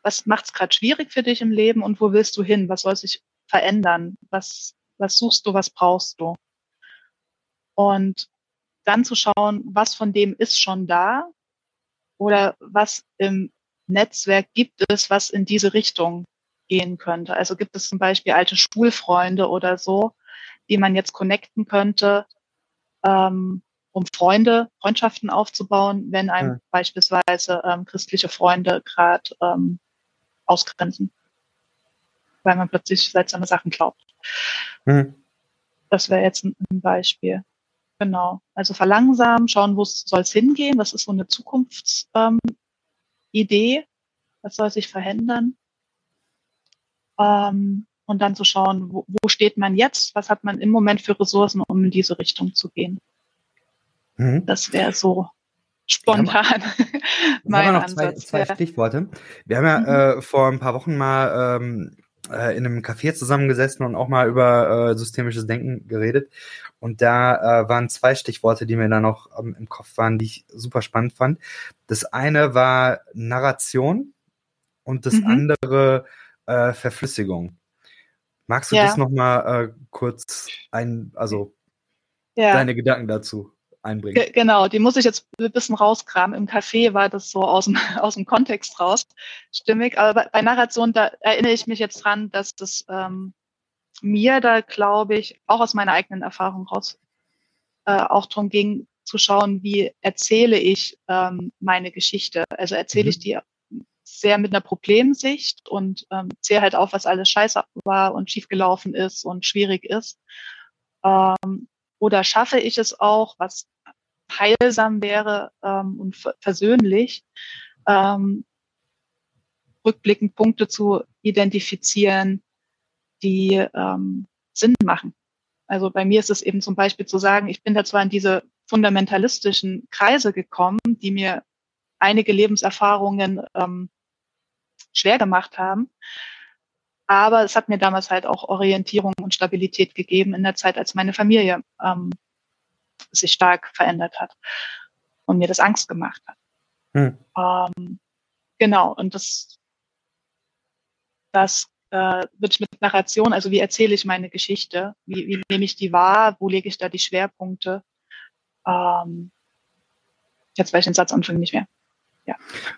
Was macht es gerade schwierig für dich im Leben und wo willst du hin? Was soll sich verändern? Was, was suchst du, was brauchst du? Und dann zu schauen, was von dem ist schon da oder was im Netzwerk gibt es, was in diese Richtung gehen könnte. Also gibt es zum Beispiel alte Schulfreunde oder so, die man jetzt connecten könnte, ähm, um Freunde, Freundschaften aufzubauen, wenn einem ja. beispielsweise ähm, christliche Freunde gerade ähm, ausgrenzen, weil man plötzlich seltsame Sachen glaubt. Mhm. Das wäre jetzt ein, Beispiel. Genau. Also verlangsamen, schauen, wo soll es hingehen, was ist so eine Zukunftsidee, ähm, was soll sich verändern ähm, und dann zu schauen, wo, wo steht man jetzt, was hat man im Moment für Ressourcen, um in diese Richtung zu gehen. Mhm. Das wäre so spontan
mein haben wir noch Ansatz. Zwei, zwei Stichworte. Wir haben ja mhm. äh, vor ein paar Wochen mal ähm, äh, in einem Café zusammengesessen und auch mal über äh, systemisches Denken geredet. Und da äh, waren zwei Stichworte, die mir da noch ähm, im Kopf waren, die ich super spannend fand. Das eine war Narration und das mhm. andere äh, Verflüssigung. Magst du ja. das nochmal äh, kurz ein, also ja. deine Gedanken dazu einbringen?
G genau, die muss ich jetzt ein bisschen rauskramen. Im Café war das so aus dem, aus dem Kontext raus, stimmig. Aber bei, bei Narration, da erinnere ich mich jetzt dran, dass das ähm, mir da, glaube ich, auch aus meiner eigenen Erfahrung raus äh, auch darum ging, zu schauen, wie erzähle ich ähm, meine Geschichte. Also erzähle mhm. ich die sehr mit einer Problemsicht und ähm, zähle halt auf, was alles scheiße war und schiefgelaufen ist und schwierig ist. Ähm, oder schaffe ich es auch, was heilsam wäre ähm, und versöhnlich, ähm, rückblickend Punkte zu identifizieren, die ähm, Sinn machen. Also bei mir ist es eben zum Beispiel zu sagen, ich bin da zwar in diese fundamentalistischen Kreise gekommen, die mir einige Lebenserfahrungen ähm, schwer gemacht haben. Aber es hat mir damals halt auch Orientierung und Stabilität gegeben in der Zeit, als meine Familie ähm, sich stark verändert hat und mir das Angst gemacht hat. Hm. Ähm, genau, und das, das äh, würde ich mit Narration, also wie erzähle ich meine Geschichte, wie, wie nehme ich die wahr, wo lege ich da die Schwerpunkte. Ähm, jetzt weiß ich den Satz anfangen nicht mehr. Ja.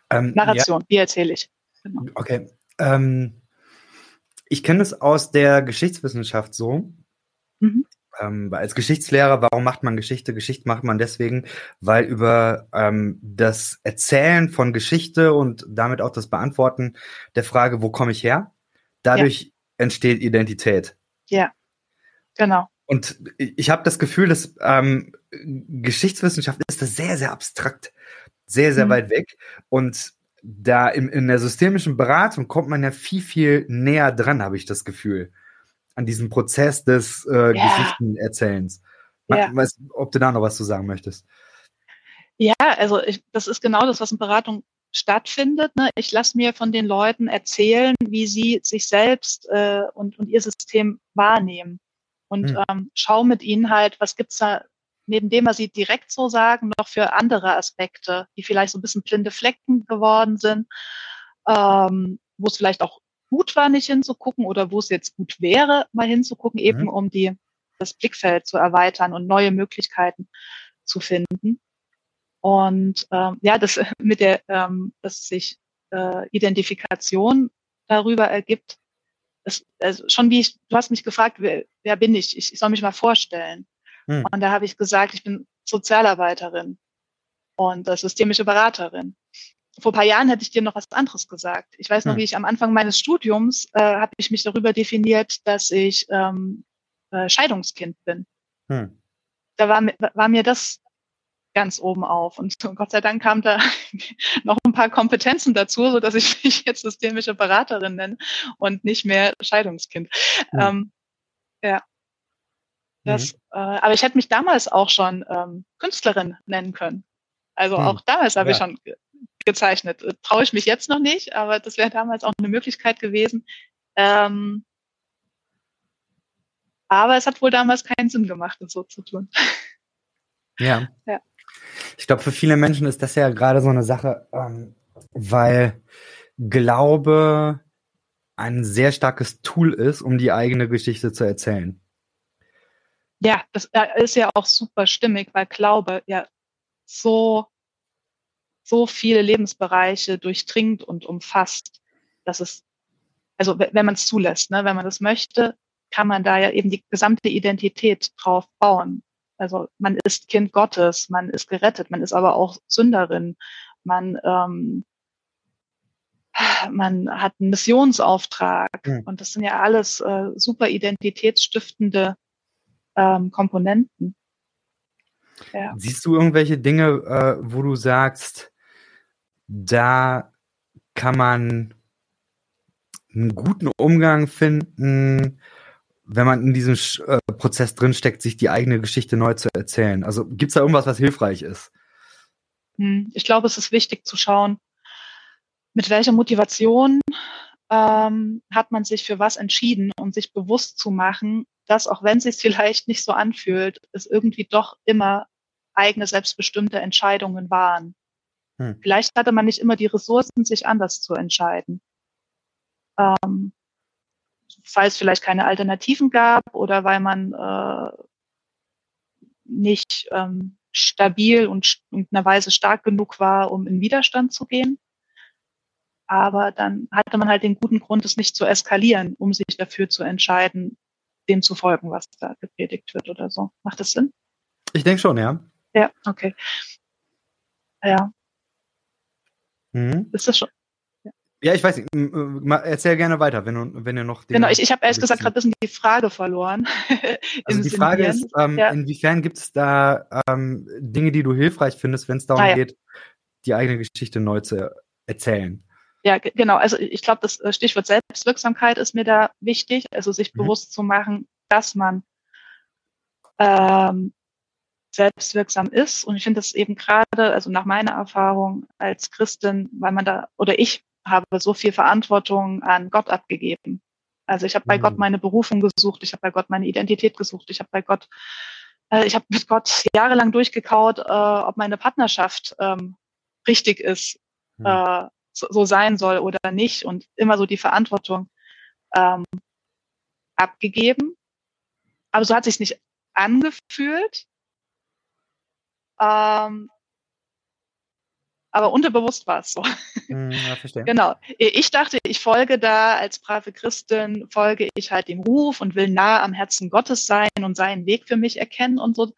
Ähm, Narration, ja. wie erzähle ich?
Genau. Okay. Ähm, ich kenne es aus der Geschichtswissenschaft so. Mhm. Ähm, als Geschichtslehrer, warum macht man Geschichte? Geschichte macht man deswegen, weil über ähm, das Erzählen von Geschichte und damit auch das Beantworten der Frage, wo komme ich her, dadurch ja. entsteht Identität.
Ja, genau.
Und ich habe das Gefühl, dass ähm, Geschichtswissenschaft ist das sehr, sehr abstrakt, sehr, sehr mhm. weit weg. Und da in, in der systemischen Beratung kommt man ja viel, viel näher dran, habe ich das Gefühl, an diesem Prozess des äh, ja. Geschichtenerzählens. Ja. Weiß, ob du da noch was zu sagen möchtest.
Ja, also ich, das ist genau das, was in Beratung stattfindet. Ne? Ich lasse mir von den Leuten erzählen, wie sie sich selbst äh, und, und ihr System wahrnehmen. Und hm. ähm, schau mit ihnen halt, was gibt's da neben dem, was Sie direkt so sagen, noch für andere Aspekte, die vielleicht so ein bisschen blinde Flecken geworden sind, ähm, wo es vielleicht auch gut war, nicht hinzugucken oder wo es jetzt gut wäre, mal hinzugucken, eben mhm. um die, das Blickfeld zu erweitern und neue Möglichkeiten zu finden. Und ähm, ja, das mit der, ähm, dass sich äh, Identifikation darüber ergibt, das, also schon wie ich, du hast mich gefragt, wer, wer bin ich? ich? Ich soll mich mal vorstellen. Hm. Und da habe ich gesagt, ich bin Sozialarbeiterin. und äh, systemische Beraterin. Vor ein paar Jahren hätte ich dir noch was anderes gesagt. Ich weiß noch, hm. wie ich am Anfang meines Studiums äh, habe ich mich darüber definiert, dass ich ähm, äh, Scheidungskind bin. Hm. Da war, war mir das ganz oben auf. Und Gott sei Dank kam da noch ein paar Kompetenzen dazu, so dass ich mich jetzt systemische Beraterin nenne und nicht mehr Scheidungskind. Mhm. Ähm, ja. Das, mhm. äh, aber ich hätte mich damals auch schon ähm, Künstlerin nennen können. Also mhm. auch damals habe ja. ich schon ge gezeichnet. Äh, Traue ich mich jetzt noch nicht, aber das wäre damals auch eine Möglichkeit gewesen. Ähm, aber es hat wohl damals keinen Sinn gemacht, das so zu tun.
Ja. ja. Ich glaube, für viele Menschen ist das ja gerade so eine Sache, ähm, weil Glaube ein sehr starkes Tool ist, um die eigene Geschichte zu erzählen.
Ja, das ist ja auch super stimmig, weil Glaube ja so, so viele Lebensbereiche durchdringt und umfasst, dass es, also wenn man es zulässt, ne, wenn man das möchte, kann man da ja eben die gesamte Identität drauf bauen. Also man ist Kind Gottes, man ist gerettet, man ist aber auch Sünderin, man, ähm, man hat einen Missionsauftrag mhm. und das sind ja alles äh, super identitätsstiftende ähm, Komponenten.
Ja. Siehst du irgendwelche Dinge, äh, wo du sagst, da kann man einen guten Umgang finden, wenn man in diesem äh, Prozess drinsteckt, sich die eigene Geschichte neu zu erzählen? Also gibt es da irgendwas, was hilfreich ist?
Hm, ich glaube, es ist wichtig zu schauen, mit welcher Motivation ähm, hat man sich für was entschieden und sich bewusst zu machen, dass auch wenn es sich vielleicht nicht so anfühlt, es irgendwie doch immer eigene selbstbestimmte Entscheidungen waren. Hm. Vielleicht hatte man nicht immer die Ressourcen, sich anders zu entscheiden. Ähm, falls vielleicht keine Alternativen gab oder weil man äh, nicht ähm, stabil und in einer Weise stark genug war, um in Widerstand zu gehen. Aber dann hatte man halt den guten Grund, es nicht zu eskalieren, um sich dafür zu entscheiden, dem zu folgen, was da gepredigt wird oder so. Macht das Sinn?
Ich denke schon, ja.
Ja, okay. Ja. Mhm. Ist das schon?
Ja, ich weiß nicht. Erzähl gerne weiter, wenn du, wenn du noch.
Genau, ich, ich habe ehrlich gesagt gerade ein bisschen die Frage verloren.
also die Frage ist, ähm, ja. inwiefern gibt es da ähm, Dinge, die du hilfreich findest, wenn es darum ah, ja. geht, die eigene Geschichte neu zu erzählen?
Ja, genau. Also ich glaube, das äh, Stichwort Selbstwirksamkeit ist mir da wichtig. Also sich mhm. bewusst zu machen, dass man ähm, selbstwirksam ist. Und ich finde das eben gerade, also nach meiner Erfahrung als Christin, weil man da, oder ich habe so viel Verantwortung an Gott abgegeben. Also ich habe bei mhm. Gott meine Berufung gesucht, ich habe bei Gott meine Identität gesucht, ich habe bei Gott, äh, ich habe mit Gott jahrelang durchgekaut, äh, ob meine Partnerschaft ähm, richtig ist, mhm. äh, so, so, sein soll oder nicht und immer so die Verantwortung ähm, abgegeben. Aber so hat sich nicht angefühlt. Ähm, aber unterbewusst war es so. Hm, ja, verstehe. genau. Ich dachte, ich folge da als brave Christin, folge ich halt dem Ruf und will nah am Herzen Gottes sein und seinen Weg für mich erkennen und so,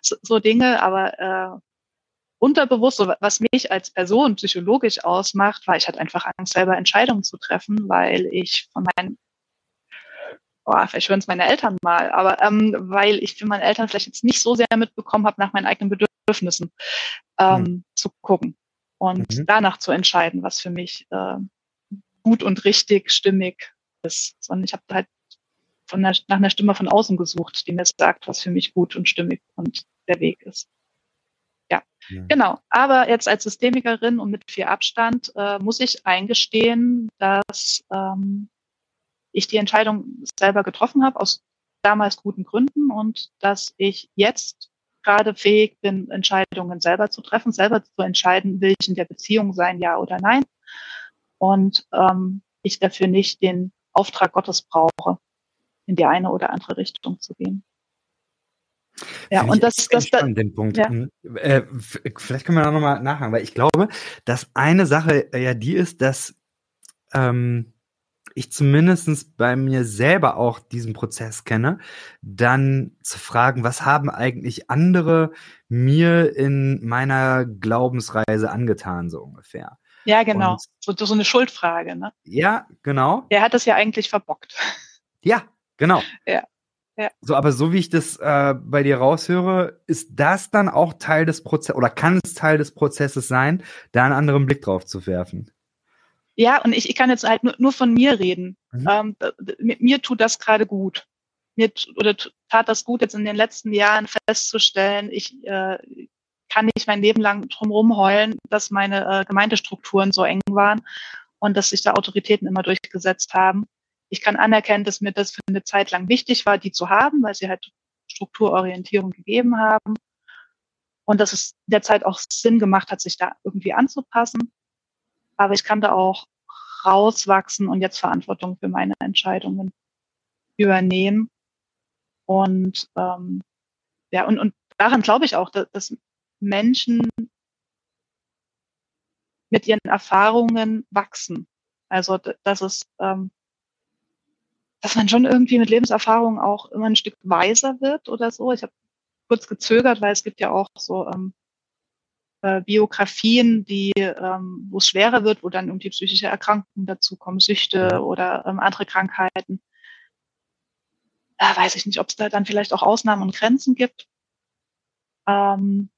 so, so Dinge. Aber äh, unterbewusst, was mich als Person psychologisch ausmacht, war, ich hatte einfach Angst, selber Entscheidungen zu treffen, weil ich von meinen boah, vielleicht hören es meine Eltern mal, aber ähm, weil ich für meine Eltern vielleicht jetzt nicht so sehr mitbekommen habe, nach meinen eigenen Bedürfnissen ähm, mhm. zu gucken und mhm. danach zu entscheiden, was für mich äh, gut und richtig, stimmig ist. Sondern ich habe halt von der, nach einer Stimme von außen gesucht, die mir sagt, was für mich gut und stimmig und der Weg ist. Genau. Aber jetzt als Systemikerin und mit viel Abstand äh, muss ich eingestehen, dass ähm, ich die Entscheidung selber getroffen habe, aus damals guten Gründen und dass ich jetzt gerade fähig bin, Entscheidungen selber zu treffen, selber zu entscheiden, will ich in der Beziehung sein, ja oder nein. Und ähm, ich dafür nicht den Auftrag Gottes brauche, in die eine oder andere Richtung zu gehen.
Ja, und das, das, das den Punkt. Ja. Hm, äh, vielleicht können wir da nochmal nachhaken, weil ich glaube, dass eine Sache äh, ja die ist, dass ähm, ich zumindest bei mir selber auch diesen Prozess kenne, dann zu fragen, was haben eigentlich andere mir in meiner Glaubensreise angetan, so ungefähr.
Ja, genau. So, so eine Schuldfrage, ne?
Ja, genau.
Der hat das ja eigentlich verbockt.
Ja, genau.
Ja. Ja.
So, aber so wie ich das äh, bei dir raushöre, ist das dann auch Teil des Prozesses oder kann es Teil des Prozesses sein, da einen anderen Blick drauf zu werfen?
Ja, und ich, ich kann jetzt halt nur, nur von mir reden. Mhm. Ähm, mit mir tut das gerade gut. Mir oder tat das gut, jetzt in den letzten Jahren festzustellen, ich äh, kann nicht mein Leben lang drumherum heulen, dass meine äh, Gemeindestrukturen so eng waren und dass sich da Autoritäten immer durchgesetzt haben. Ich kann anerkennen, dass mir das für eine Zeit lang wichtig war, die zu haben, weil sie halt Strukturorientierung gegeben haben. Und dass es derzeit auch Sinn gemacht hat, sich da irgendwie anzupassen. Aber ich kann da auch rauswachsen und jetzt Verantwortung für meine Entscheidungen übernehmen. Und ähm, ja, und, und daran glaube ich auch, dass, dass Menschen mit ihren Erfahrungen wachsen. Also dass es ähm, dass man schon irgendwie mit Lebenserfahrung auch immer ein Stück weiser wird oder so. Ich habe kurz gezögert, weil es gibt ja auch so ähm, äh, Biografien, die, ähm, wo es schwerer wird, wo dann irgendwie psychische Erkrankungen dazukommen, Süchte oder ähm, andere Krankheiten. Äh, weiß ich nicht, ob es da dann vielleicht auch Ausnahmen und Grenzen gibt. Ähm,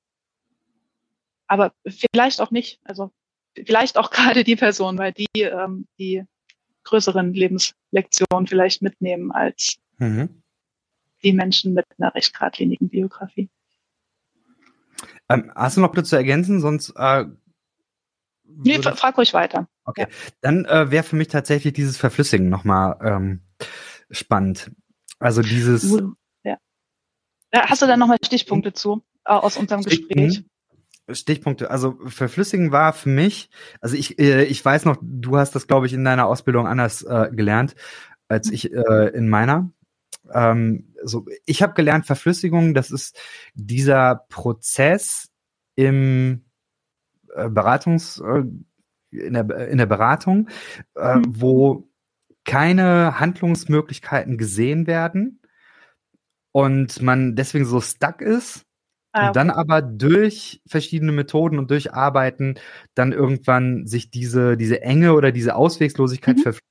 aber vielleicht auch nicht. Also vielleicht auch gerade die Person, weil die, ähm, die größeren Lebenslektionen vielleicht mitnehmen als mhm. die Menschen mit einer recht geradlinigen Biografie.
Ähm, hast du noch bitte zu ergänzen? Sonst. Äh,
nee, frag ruhig weiter.
Okay. Ja. Dann äh, wäre für mich tatsächlich dieses Verflüssigen nochmal ähm, spannend. Also dieses.
Ja. Hast du da nochmal Stichpunkte zu äh, aus unserem Gespräch?
Stichpunkte. Also verflüssigen war für mich, also ich, äh, ich weiß noch, du hast das, glaube ich, in deiner Ausbildung anders äh, gelernt als ich äh, in meiner. Ähm, so, ich habe gelernt, Verflüssigung, das ist dieser Prozess im äh, Beratungs, äh, in, der, in der Beratung, äh, mhm. wo keine Handlungsmöglichkeiten gesehen werden und man deswegen so stuck ist Ah, und dann aber durch verschiedene Methoden und durch Arbeiten dann irgendwann sich diese, diese Enge oder diese Auswegslosigkeit mhm. verpflichtet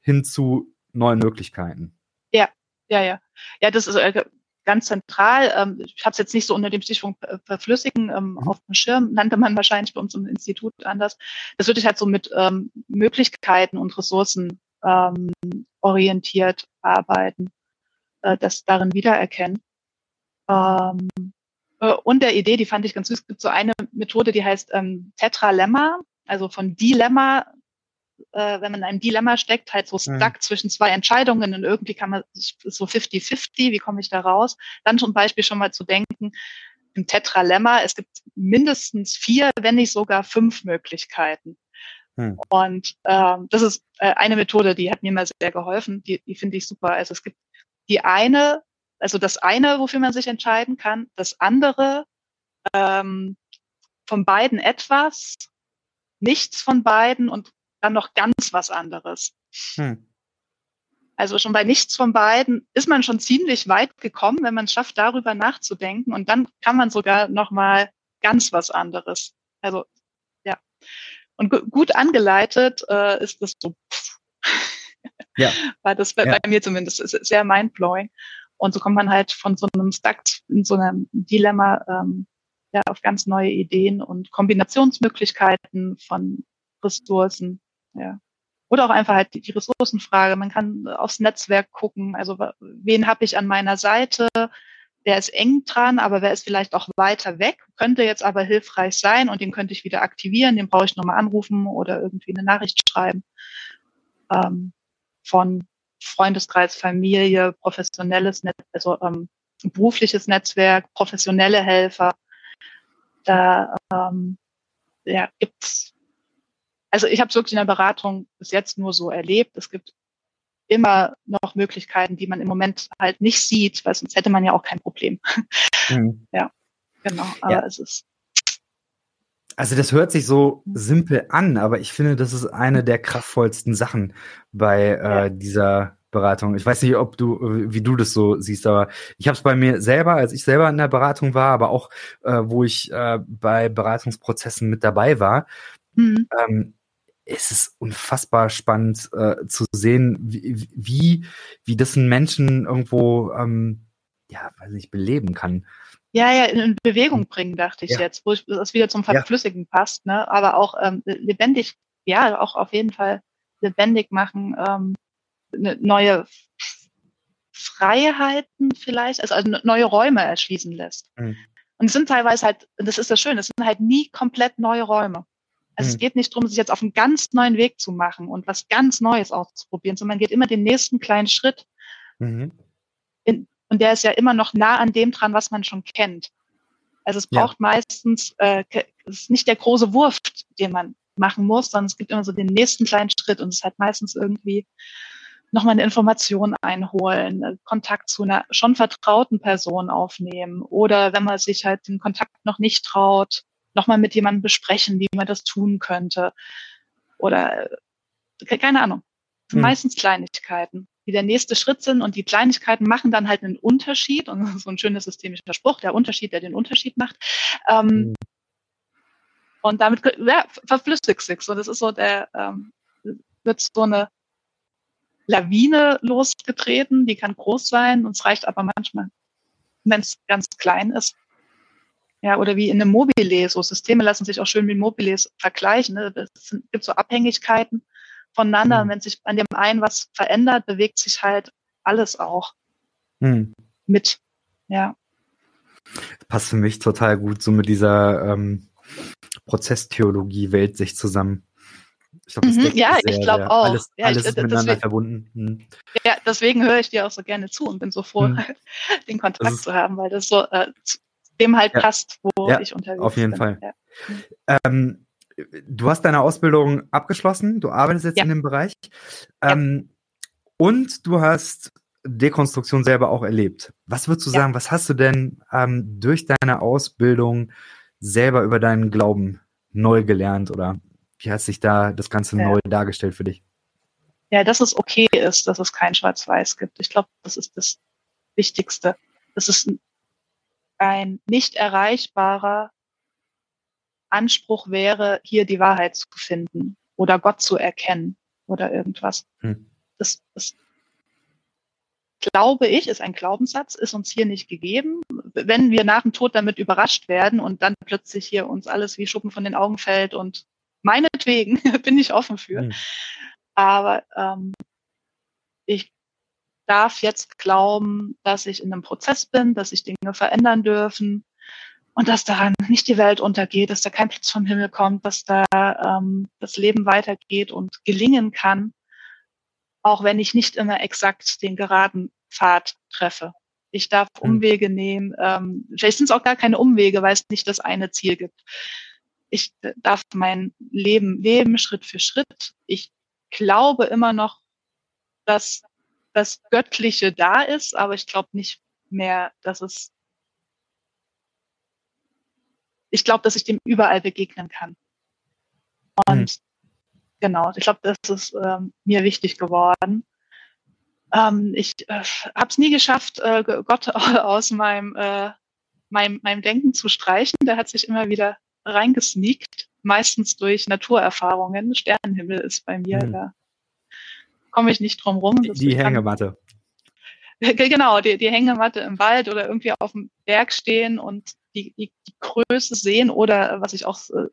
hin zu neuen Möglichkeiten.
Ja, ja, ja. Ja, das ist äh, ganz zentral. Ähm, ich habe es jetzt nicht so unter dem Stichpunkt verflüssigen ähm, mhm. auf dem Schirm, nannte man wahrscheinlich bei uns im Institut anders. Das würde ich halt so mit ähm, Möglichkeiten und Ressourcen ähm, orientiert arbeiten, äh, das darin wiedererkennen. Ähm, äh, und der Idee, die fand ich ganz süß, es gibt so eine Methode, die heißt ähm, Tetralemma, also von Dilemma, äh, wenn man in einem Dilemma steckt, halt so stuck mhm. zwischen zwei Entscheidungen und irgendwie kann man so 50-50, wie komme ich da raus? Dann zum Beispiel schon mal zu denken, im Tetralemma, es gibt mindestens vier, wenn nicht sogar fünf Möglichkeiten. Hm. Und ähm, das ist äh, eine Methode, die hat mir mal sehr geholfen. Die, die finde ich super. Also es gibt die eine also das eine, wofür man sich entscheiden kann, das andere ähm, von beiden etwas, nichts von beiden und dann noch ganz was anderes. Hm. Also schon bei nichts von beiden ist man schon ziemlich weit gekommen, wenn man es schafft, darüber nachzudenken. Und dann kann man sogar noch mal ganz was anderes. Also ja. Und gut angeleitet äh, ist das so. ja. War das bei, ja. bei mir zumindest sehr mindblowing. Und so kommt man halt von so einem Stuck in so einem Dilemma ähm, ja, auf ganz neue Ideen und Kombinationsmöglichkeiten von Ressourcen. Ja. Oder auch einfach halt die, Ressourcenfrage. Man kann aufs Netzwerk gucken. Also wen habe ich an meiner Seite? Wer ist eng dran, aber wer ist vielleicht auch weiter weg, könnte jetzt aber hilfreich sein und den könnte ich wieder aktivieren, den brauche ich nochmal anrufen oder irgendwie eine Nachricht schreiben. Ähm, von Freundeskreis, Familie, professionelles Netz, also ähm, berufliches Netzwerk, professionelle Helfer. Da ähm, ja, gibt's also ich habe es wirklich in der Beratung bis jetzt nur so erlebt. Es gibt immer noch Möglichkeiten, die man im Moment halt nicht sieht, weil sonst hätte man ja auch kein Problem. Mhm. Ja, genau. Aber ja. es ist
also das hört sich so simpel an, aber ich finde, das ist eine der kraftvollsten Sachen bei äh, dieser Beratung. Ich weiß nicht, ob du, wie du das so siehst, aber ich habe es bei mir selber, als ich selber in der Beratung war, aber auch, äh, wo ich äh, bei Beratungsprozessen mit dabei war, mhm. ähm, es ist unfassbar spannend äh, zu sehen, wie, wie, wie das einen Menschen irgendwo, ähm, ja, weiß nicht, beleben kann.
Ja, ja, in Bewegung bringen, dachte ich ja. jetzt, wo es wieder zum Verflüssigen ja. passt, ne? Aber auch ähm, lebendig, ja, auch auf jeden Fall lebendig machen, ähm, neue Freiheiten vielleicht, also, also neue Räume erschließen lässt. Mhm. Und es sind teilweise halt, das ist das Schöne, es sind halt nie komplett neue Räume. Also mhm. es geht nicht darum, sich jetzt auf einen ganz neuen Weg zu machen und was ganz Neues auszuprobieren, sondern man geht immer den nächsten kleinen Schritt. Mhm. In, und der ist ja immer noch nah an dem dran, was man schon kennt. Also es braucht ja. meistens, äh, es ist nicht der große Wurf, den man machen muss, sondern es gibt immer so den nächsten kleinen Schritt und es hat meistens irgendwie nochmal eine Information einholen, äh, Kontakt zu einer schon vertrauten Person aufnehmen oder wenn man sich halt den Kontakt noch nicht traut, nochmal mit jemandem besprechen, wie man das tun könnte. Oder äh, keine Ahnung. Hm. Meistens Kleinigkeiten, die der nächste Schritt sind und die Kleinigkeiten machen dann halt einen Unterschied und so ein schöner systemischer Spruch, der Unterschied, der den Unterschied macht. Ähm, hm. Und damit ja, verflüssigt sich so. Das ist so der, ähm, wird so eine Lawine losgetreten, die kann groß sein und es reicht aber manchmal, wenn es ganz klein ist, ja, oder wie in einem Mobile, so Systeme lassen sich auch schön mit Mobiles vergleichen. Ne? Es gibt so Abhängigkeiten voneinander. Mhm. Und wenn sich an dem einen was verändert, bewegt sich halt alles auch mhm. mit. Ja.
Passt für mich total gut, so mit dieser ähm, Prozesstheologie-Welt sich zusammen.
Ich glaub, mhm, ja, sehr, ich glaube auch.
Alles,
ja,
alles
ich,
ist miteinander deswegen, verbunden. Mhm.
Ja, deswegen höre ich dir auch so gerne zu und bin so froh, mhm. den Kontakt ist, zu haben, weil das so äh, dem halt ja. passt, wo ja, ich unterwegs bin.
Auf jeden bin. Fall. Ja. Ähm, du hast deine Ausbildung abgeschlossen, du arbeitest jetzt in dem Bereich. Ähm, und du hast Dekonstruktion selber auch erlebt. Was würdest du sagen, was hast du denn ähm, durch deine Ausbildung selber über deinen Glauben neu gelernt oder wie hat sich da das Ganze neu dargestellt für dich?
Ja, dass es okay ist, dass es kein Schwarz-Weiß gibt. Ich glaube, das ist das Wichtigste. Das ist ein nicht erreichbarer Anspruch wäre, hier die Wahrheit zu finden oder Gott zu erkennen oder irgendwas. Hm. Das, das glaube ich, ist ein Glaubenssatz, ist uns hier nicht gegeben. Wenn wir nach dem Tod damit überrascht werden und dann plötzlich hier uns alles wie Schuppen von den Augen fällt und meinetwegen bin ich offen für. Hm. Aber ähm, ich darf jetzt glauben, dass ich in einem Prozess bin, dass sich Dinge verändern dürfen und dass daran nicht die Welt untergeht, dass da kein Platz vom Himmel kommt, dass da ähm, das Leben weitergeht und gelingen kann, auch wenn ich nicht immer exakt den geraden Pfad treffe. Ich darf hm. Umwege nehmen. Ähm, vielleicht sind es auch gar keine Umwege, weil es nicht das eine Ziel gibt. Ich darf mein Leben leben, Schritt für Schritt. Ich glaube immer noch, dass das Göttliche da ist, aber ich glaube nicht mehr, dass es, ich glaube, dass ich dem überall begegnen kann. Und hm. genau, ich glaube, das ist ähm, mir wichtig geworden. Ähm, ich äh, habe es nie geschafft, äh, Gott aus meinem, äh, meinem, meinem Denken zu streichen. Der hat sich immer wieder reingesneakt, meistens durch Naturerfahrungen. Sternenhimmel ist bei mir hm. da komme ich nicht drum rum.
Die Hängematte.
Genau, die, die Hängematte im Wald oder irgendwie auf dem Berg stehen und die, die, die Größe sehen oder was ich auch äh,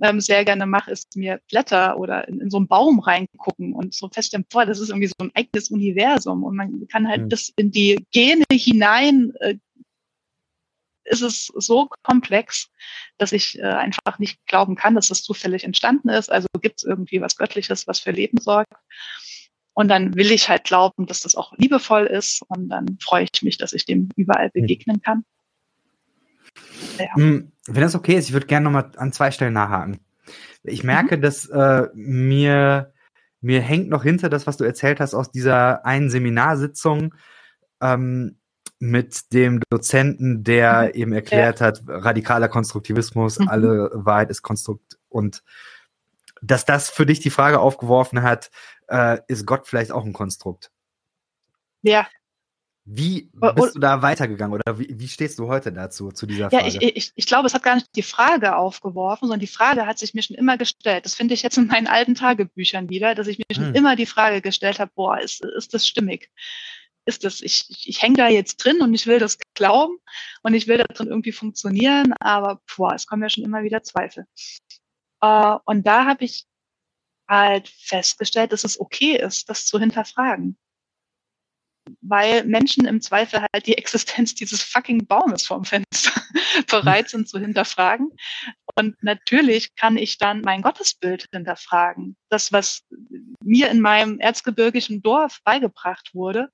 ähm, sehr gerne mache, ist mir Blätter oder in, in, so einen Baum reingucken und so fest vor, das ist irgendwie so ein eigenes Universum und man kann halt mhm. das in die Gene hinein äh, ist es so komplex, dass ich äh, einfach nicht glauben kann, dass es zufällig entstanden ist. Also gibt es irgendwie was Göttliches, was für Leben sorgt. Und dann will ich halt glauben, dass das auch liebevoll ist. Und dann freue ich mich, dass ich dem überall hm. begegnen kann.
Ja. Hm, wenn das okay ist, ich würde gerne nochmal an zwei Stellen nachhaken. Ich merke, mhm. dass äh, mir, mir hängt noch hinter das, was du erzählt hast aus dieser einen Seminarsitzung, ähm, mit dem Dozenten, der mhm. eben erklärt ja. hat, radikaler Konstruktivismus, mhm. alle Wahrheit ist Konstrukt und dass das für dich die Frage aufgeworfen hat, äh, ist Gott vielleicht auch ein Konstrukt?
Ja.
Wie bist du da weitergegangen oder wie, wie stehst du heute dazu, zu dieser Frage?
Ja, ich, ich, ich glaube, es hat gar nicht die Frage aufgeworfen, sondern die Frage hat sich mir schon immer gestellt. Das finde ich jetzt in meinen alten Tagebüchern wieder, dass ich mir schon hm. immer die Frage gestellt habe, boah, ist, ist das stimmig? Ist das, ich, ich, ich hänge da jetzt drin und ich will das glauben und ich will da drin irgendwie funktionieren, aber boah, es kommen ja schon immer wieder Zweifel. Uh, und da habe ich halt festgestellt, dass es okay ist, das zu hinterfragen weil Menschen im Zweifel halt die Existenz dieses fucking Baumes vorm Fenster bereit sind zu hinterfragen. Und natürlich kann ich dann mein Gottesbild hinterfragen. Das, was mir in meinem erzgebirgischen Dorf beigebracht wurde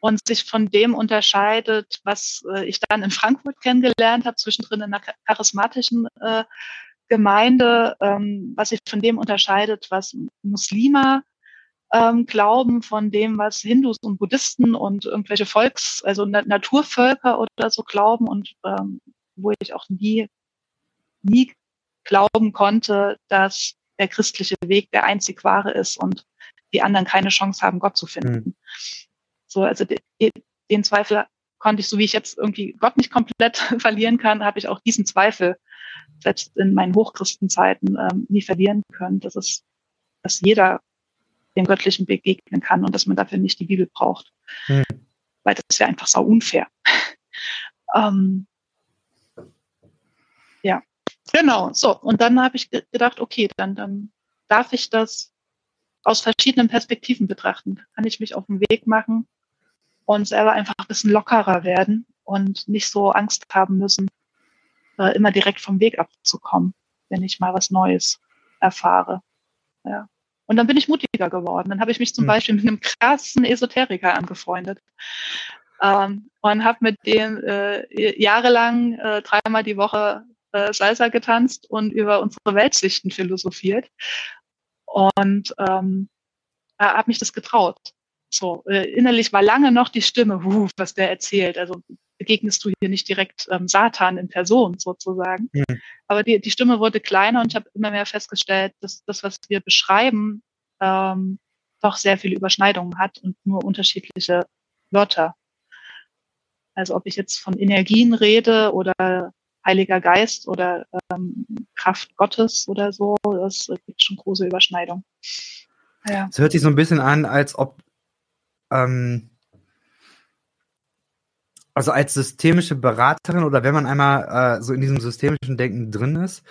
und sich von dem unterscheidet, was äh, ich dann in Frankfurt kennengelernt habe, zwischendrin in einer charismatischen äh, Gemeinde, ähm, was sich von dem unterscheidet, was Muslime ähm, Glauben von dem, was Hindus und Buddhisten und irgendwelche Volks-, also Na Naturvölker oder so glauben und ähm, wo ich auch nie, nie glauben konnte, dass der christliche Weg der einzig wahre ist und die anderen keine Chance haben, Gott zu finden. Mhm. So, also de, den Zweifel konnte ich, so wie ich jetzt irgendwie Gott nicht komplett verlieren kann, habe ich auch diesen Zweifel selbst in meinen Hochchristenzeiten ähm, nie verlieren können. Das ist, dass jeder dem Göttlichen begegnen kann und dass man dafür nicht die Bibel braucht. Hm. Weil das wäre einfach sau unfair. ähm, ja, genau. So, und dann habe ich gedacht, okay, dann, dann darf ich das aus verschiedenen Perspektiven betrachten. Kann ich mich auf den Weg machen und selber einfach ein bisschen lockerer werden und nicht so Angst haben müssen, äh, immer direkt vom Weg abzukommen, wenn ich mal was Neues erfahre. Ja. Und dann bin ich mutiger geworden. Dann habe ich mich zum hm. Beispiel mit einem krassen Esoteriker angefreundet. Ähm, und habe mit dem äh, jahrelang äh, dreimal die Woche äh, Salsa getanzt und über unsere Weltsichten philosophiert. Und ähm, habe mich das getraut. So, äh, innerlich war lange noch die Stimme, uh, was der erzählt. Also begegnest du hier nicht direkt ähm, Satan in Person sozusagen. Mhm. Aber die, die Stimme wurde kleiner und ich habe immer mehr festgestellt, dass das, was wir beschreiben, ähm, doch sehr viele Überschneidungen hat und nur unterschiedliche Wörter. Also ob ich jetzt von Energien rede oder Heiliger Geist oder ähm, Kraft Gottes oder so, das gibt schon große Überschneidungen.
Ja. Es hört sich so ein bisschen an, als ob ähm, also als systemische Beraterin oder wenn man einmal äh, so in diesem systemischen Denken drin ist,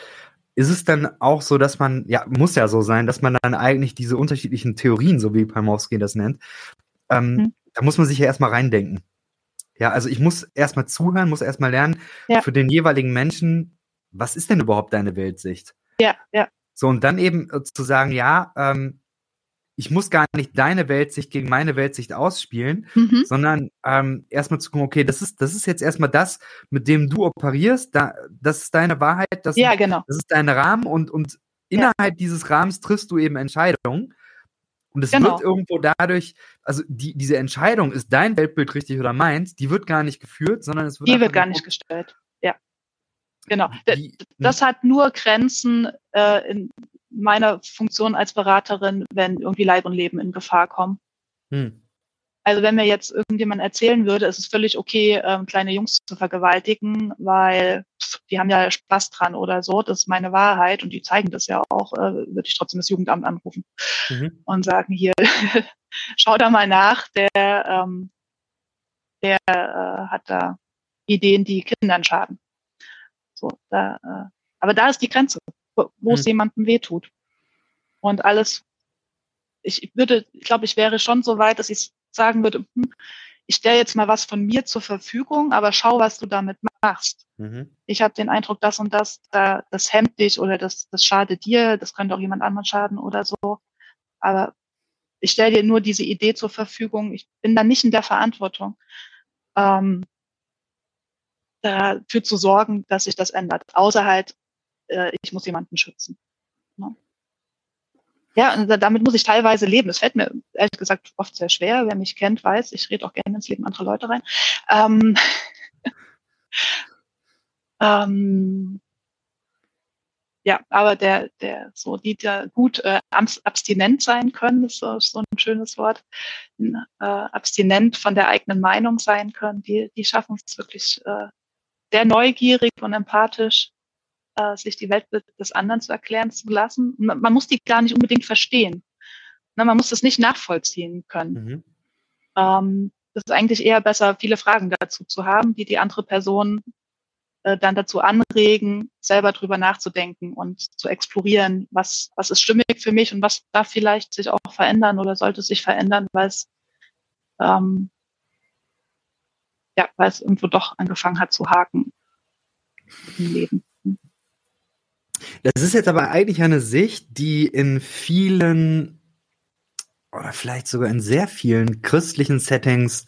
ist es dann auch so, dass man, ja, muss ja so sein, dass man dann eigentlich diese unterschiedlichen Theorien, so wie Palmowski das nennt, ähm, mhm. da muss man sich ja erstmal reindenken. Ja, also ich muss erstmal zuhören, muss erstmal lernen, ja. für den jeweiligen Menschen, was ist denn überhaupt deine Weltsicht?
Ja, ja.
So, und dann eben äh, zu sagen, ja, ähm, ich muss gar nicht deine Weltsicht gegen meine Weltsicht ausspielen, mhm. sondern ähm, erstmal zu gucken, okay, das ist, das ist jetzt erstmal das, mit dem du operierst, da, das ist deine Wahrheit, das,
ja, genau.
das ist dein Rahmen und, und innerhalb ja. dieses Rahmens triffst du eben Entscheidungen. Und es genau. wird irgendwo dadurch, also die, diese Entscheidung, ist dein Weltbild richtig oder meins, die wird gar nicht geführt, sondern es wird.
Die wird gar nicht gestellt. Ja. Genau. Die, das hat nur Grenzen äh, in, meiner Funktion als Beraterin, wenn irgendwie Leib und Leben in Gefahr kommen. Hm. Also wenn mir jetzt irgendjemand erzählen würde, es ist völlig okay, ähm, kleine Jungs zu vergewaltigen, weil pff, die haben ja Spaß dran oder so, das ist meine Wahrheit und die zeigen das ja auch, äh, würde ich trotzdem das Jugendamt anrufen mhm. und sagen, hier, schau da mal nach, der, ähm, der äh, hat da Ideen, die Kindern schaden. So, da, äh, aber da ist die Grenze wo es hm. jemandem wehtut. Und alles, ich würde, ich glaube, ich wäre schon so weit, dass ich sagen würde, hm, ich stelle jetzt mal was von mir zur Verfügung, aber schau, was du damit machst. Mhm. Ich habe den Eindruck, das und das, da, das hemmt dich oder das, das schadet dir, das könnte auch jemand anderen schaden oder so. Aber ich stelle dir nur diese Idee zur Verfügung. Ich bin dann nicht in der Verantwortung, ähm, dafür zu sorgen, dass sich das ändert. Außer halt äh, ich muss jemanden schützen. Ne? Ja, und damit muss ich teilweise leben. Es fällt mir ehrlich gesagt oft sehr schwer. Wer mich kennt, weiß, ich rede auch gerne ins Leben anderer Leute rein. Ähm, ähm, ja, aber der, der, so, die da gut äh, abstinent sein können, ist so, so ein schönes Wort, äh, abstinent von der eigenen Meinung sein können, die, die schaffen es wirklich äh, sehr neugierig und empathisch, äh, sich die Welt des anderen zu erklären zu lassen. Man, man muss die gar nicht unbedingt verstehen. Na, man muss das nicht nachvollziehen können. Mhm. Ähm, das ist eigentlich eher besser, viele Fragen dazu zu haben, die die andere Person äh, dann dazu anregen, selber drüber nachzudenken und zu explorieren, was, was ist stimmig für mich und was darf vielleicht sich auch verändern oder sollte sich verändern, weil es, ähm, ja, weil es irgendwo doch angefangen hat zu haken im Leben.
Das ist jetzt aber eigentlich eine Sicht, die in vielen oder vielleicht sogar in sehr vielen christlichen Settings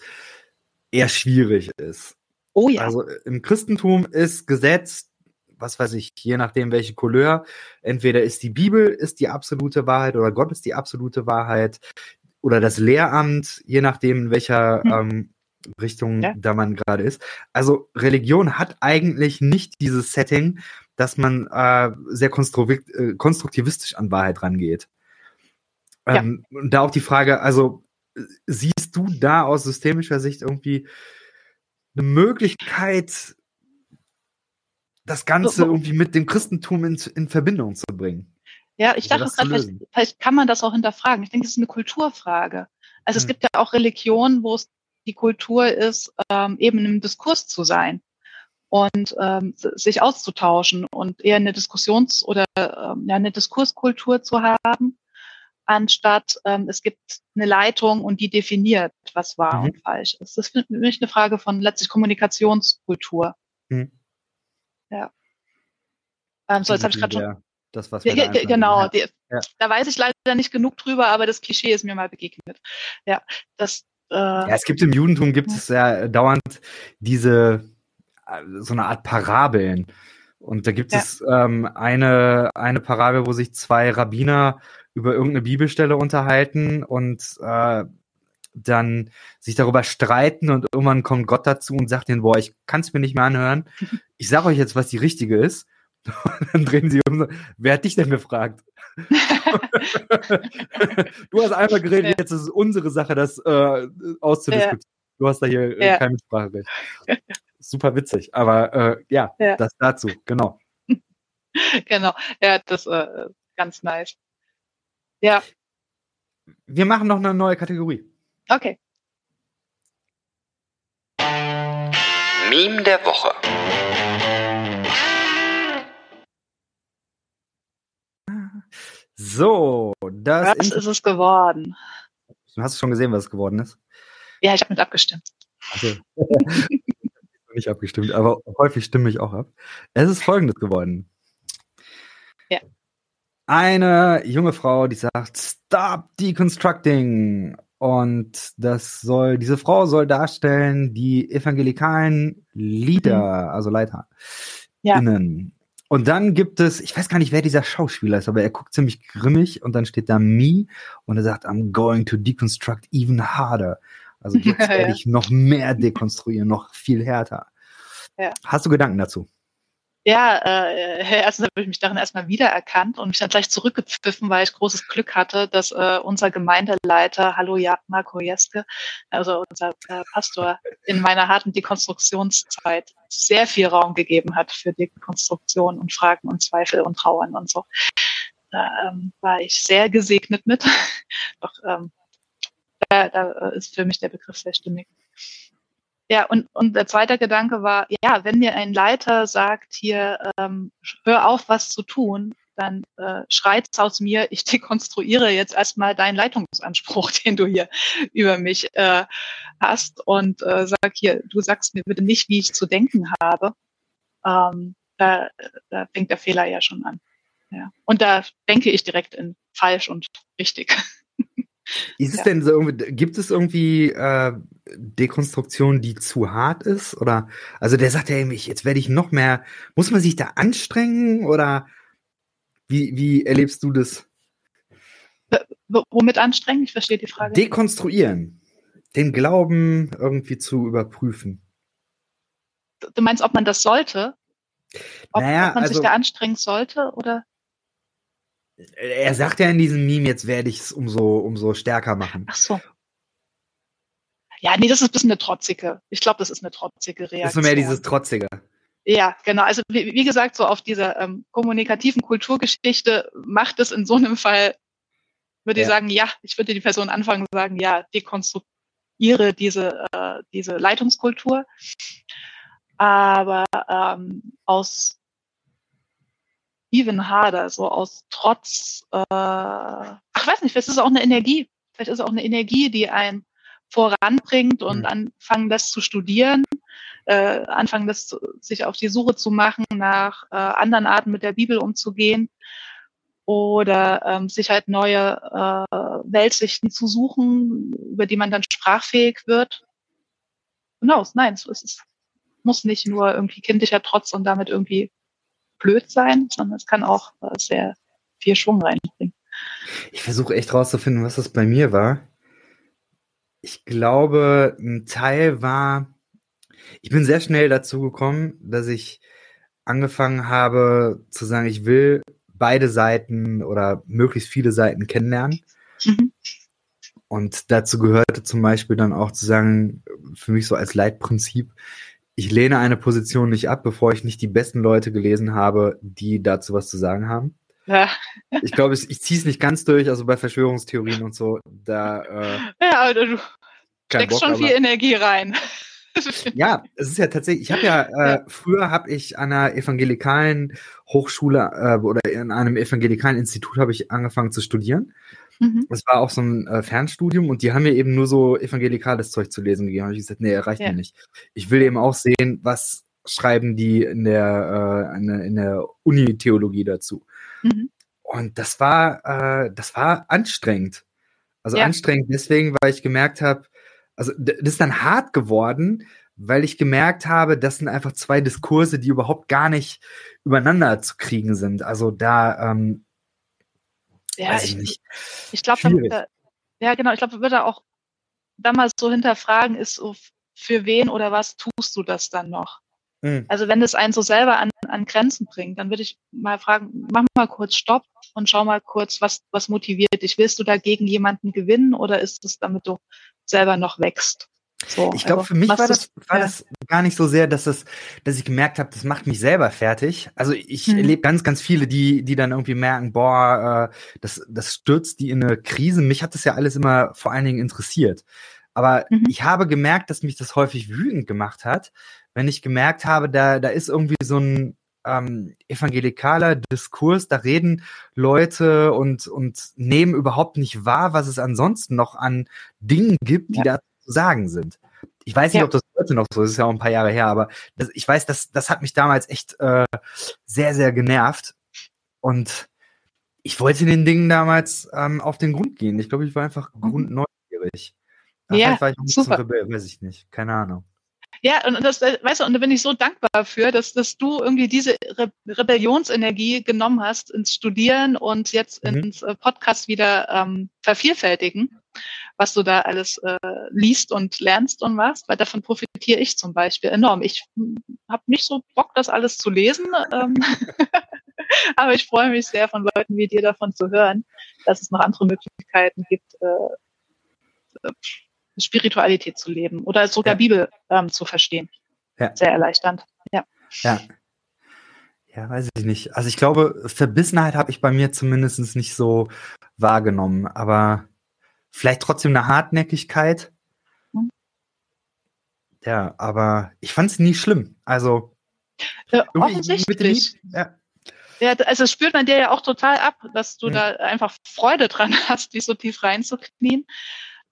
eher schwierig ist. Oh ja. Also im Christentum ist Gesetz, was weiß ich, je nachdem welche Couleur, entweder ist die Bibel ist die absolute Wahrheit oder Gott ist die absolute Wahrheit oder das Lehramt, je nachdem in welcher hm. ähm, Richtung ja. da man gerade ist. Also Religion hat eigentlich nicht dieses Setting, dass man äh, sehr äh, konstruktivistisch an Wahrheit rangeht. Ähm, ja. Und da auch die Frage, also siehst du da aus systemischer Sicht irgendwie eine Möglichkeit, das Ganze irgendwie mit dem Christentum in, in Verbindung zu bringen?
Ja, ich dachte gerade, vielleicht, vielleicht, kann man das auch hinterfragen. Ich denke, es ist eine Kulturfrage. Also hm. es gibt ja auch Religionen, wo es die Kultur ist, ähm, eben im Diskurs zu sein und ähm, sich auszutauschen und eher eine Diskussions- oder ähm, ja, eine Diskurskultur zu haben, anstatt ähm, es gibt eine Leitung und die definiert, was wahr mhm. und falsch ist. Das ist für mich eine Frage von letztlich Kommunikationskultur. Mhm. Ja. Ähm, so, jetzt habe ich gerade schon.
Das, was
wir ja, da genau, die, ja. da weiß ich leider nicht genug drüber, aber das Klischee ist mir mal begegnet. Ja, das.
Äh, ja, es gibt im Judentum gibt es ja dauernd diese so eine Art Parabeln. Und da gibt ja. es ähm, eine, eine Parabel, wo sich zwei Rabbiner über irgendeine Bibelstelle unterhalten und äh, dann sich darüber streiten und irgendwann kommt Gott dazu und sagt ihnen, boah, ich kann es mir nicht mehr anhören. Ich sage euch jetzt, was die richtige ist. Und dann drehen sie um. Wer hat dich denn gefragt? du hast einmal geredet, ja. jetzt ist es unsere Sache, das äh, auszudiskutieren. Ja. Du hast da hier äh, kein Mitspracherecht super witzig. Aber äh, ja, ja, das dazu, genau.
genau, ja, das äh, ganz nice. Ja.
Wir machen noch eine neue Kategorie.
Okay.
Meme der Woche.
So, das
was ist es geworden?
Hast du schon gesehen, was es geworden ist?
Ja, ich habe mit abgestimmt.
Also. nicht abgestimmt, aber häufig stimme ich auch ab. Es ist folgendes geworden. Ja. Eine junge Frau, die sagt, stop deconstructing. Und das soll, diese Frau soll darstellen, die evangelikalen Leader, mhm. also Leiter, ja. innen. Und dann gibt es, ich weiß gar nicht, wer dieser Schauspieler ist, aber er guckt ziemlich grimmig und dann steht da me und er sagt, I'm going to deconstruct even harder. Also jetzt werde ich noch mehr dekonstruieren, noch viel härter. Ja. Hast du Gedanken dazu?
Ja, äh, erstens habe ich mich darin erstmal wiedererkannt und mich dann gleich zurückgepfiffen, weil ich großes Glück hatte, dass äh, unser Gemeindeleiter, hallo ja, Marco Jeske, also unser äh, Pastor, in meiner harten Dekonstruktionszeit sehr viel Raum gegeben hat für Dekonstruktion und Fragen und Zweifel und Trauern und so. Da ähm, war ich sehr gesegnet mit. Doch ähm, da, da ist für mich der Begriff sehr stimmig. Ja, und, und der zweite Gedanke war, ja, wenn mir ein Leiter sagt, hier, ähm, hör auf, was zu tun, dann äh, schreit aus mir, ich dekonstruiere jetzt erstmal deinen Leitungsanspruch, den du hier über mich äh, hast und äh, sag hier, du sagst mir bitte nicht, wie ich zu denken habe. Ähm, da, da fängt der Fehler ja schon an. Ja. Und da denke ich direkt in falsch und richtig.
Ist es ja. denn so, gibt es irgendwie äh, Dekonstruktion, die zu hart ist? Oder also der sagt ja eben, jetzt werde ich noch mehr. Muss man sich da anstrengen oder wie, wie erlebst du das?
womit anstrengend? Ich verstehe die Frage.
Dekonstruieren. Den Glauben irgendwie zu überprüfen.
Du meinst, ob man das sollte? Ob,
Naja,
ob man
also-
sich da anstrengen sollte oder?
Er sagt ja in diesem Meme, jetzt werde ich es umso, umso stärker machen.
Ach so. Ja, nee, das ist ein bisschen eine trotzige. Ich glaube, das ist eine trotzige Reaktion.
Ist so mehr dieses Trotzige.
Ja, genau. Also wie, wie gesagt, so auf dieser ähm, kommunikativen Kulturgeschichte macht es in so einem Fall, würde ich
Ja.
sagen, ja, ich würde die Person anfangen und sagen, ja, dekonstruiere diese, äh, diese Leitungskultur. Aber ähm, aus even harder, so aus Trotz, äh, ach weiß nicht, vielleicht ist es auch eine Energie, vielleicht ist es auch eine Energie, die einen voranbringt und
Mhm.
anfangen lässt zu studieren, äh, anfangen lässt, zu- sich auf die Suche zu machen nach äh, anderen Arten mit der Bibel umzugehen oder ähm, sich halt neue äh, Weltsichten zu suchen, über die man dann sprachfähig wird. Genau, nein, so ist es. Muss nicht nur irgendwie kindlicher Trotz und damit irgendwie blöd sein, sondern es kann auch äh, sehr viel Schwung reinbringen.
Ich versuche echt rauszufinden, was das bei mir war. Ich glaube, ein Teil war, ich bin sehr schnell dazu gekommen, dass ich angefangen habe zu sagen, ich will beide Seiten oder möglichst viele Seiten kennenlernen.
Mhm.
Und dazu gehörte zum Beispiel dann auch zu sagen, für mich so als Leitprinzip, ich lehne eine Position nicht ab, bevor ich nicht die besten Leute gelesen habe, die dazu was zu sagen haben.
Ja,
Ich glaube, ich, ich ziehe es nicht ganz durch, also bei Verschwörungstheorien und so, da äh,
ja aber du steckst
Bock,
schon viel Energie rein.
Ja, es ist ja tatsächlich, ich habe ja, äh,
Ja.
früher habe ich an einer evangelikalen Hochschule äh, oder in einem evangelikalen Institut habe ich angefangen zu studieren.
Mhm.
Das war auch so ein äh, Fernstudium und die haben mir eben nur so evangelikales Zeug zu lesen gegeben. Habe ich gesagt, nee, reicht
Ja.
mir nicht. Ich will eben auch sehen, was schreiben die in der, äh, in der, Uni-Theologie dazu.
Mhm.
Und das war, äh, das war anstrengend. Also
Ja.
anstrengend deswegen, weil ich gemerkt habe, also das ist dann hart geworden, weil ich gemerkt habe, das sind einfach zwei Diskurse, die überhaupt gar nicht übereinander zu kriegen sind. Also da, ähm,
Ja,
weiß ich
ich, ich glaube, ja genau, ich glaube, wir würde auch damals so hinterfragen, ist so, für wen oder was tust du das dann noch?
Mhm.
Also wenn das einen so selber an, an Grenzen bringt, dann würde ich mal fragen, mach mal kurz Stopp und schau mal kurz, was, was motiviert dich. Willst du dagegen jemanden gewinnen oder ist es, damit du selber noch wächst? So,
Ich glaube,
also,
für mich war das, war
ja.
das gar nicht so sehr, dass es, dass ich gemerkt habe, das macht mich selber fertig. Also ich
Mhm.
erlebe ganz, ganz viele, die, die dann irgendwie merken, boah, äh, das, das stürzt die in eine Krise. Mich hat das ja alles immer vor allen Dingen interessiert. Aber
Mhm.
ich habe gemerkt, dass mich das häufig wütend gemacht hat, wenn ich gemerkt habe, da, da ist irgendwie so ein ähm, evangelikaler Diskurs, da reden Leute und, und nehmen überhaupt nicht wahr, was es ansonsten noch an Dingen gibt, die
Ja.
da sagen sind. Ich weiß nicht,
Ja.
ob das heute noch so ist, ist ja auch ein paar Jahre her, aber das, ich weiß, das, das hat mich damals echt äh, sehr, sehr genervt. Und ich wollte den Dingen damals ähm, auf den Grund gehen. Ich glaube, ich war einfach
Mhm.
grundneugierig.
Ja,
war ich auch
super.
Rebell, weiß ich nicht. Keine Ahnung.
Ja, und das, äh, weißt du, und da bin ich so dankbar für, dass, dass du irgendwie diese Re Rebellionsenergie genommen hast ins Studieren und jetzt
Mhm.
ins äh, Podcast wieder ähm, vervielfältigen, was du da alles äh, liest und lernst und machst, weil davon profitiere ich zum Beispiel enorm. Ich habe nicht so Bock, das alles zu lesen, ähm, aber ich freue mich sehr, von Leuten wie dir davon zu hören, dass es noch andere Möglichkeiten gibt, äh, äh, Spiritualität zu leben oder sogar
Ja.
Bibel ähm, zu verstehen.
Ja.
Sehr erleichternd. Ja.
Ja. Ja, weiß ich nicht. Also ich glaube, Verbissenheit habe ich bei mir zumindest nicht so wahrgenommen, aber vielleicht trotzdem eine Hartnäckigkeit.
Mhm.
Ja, aber ich fand es nie schlimm. Also
Äh, offensichtlich.
Ja.
Ja, also das spürt man dir ja auch total ab, dass du
Mhm.
da einfach Freude dran hast, dich so tief reinzuknien.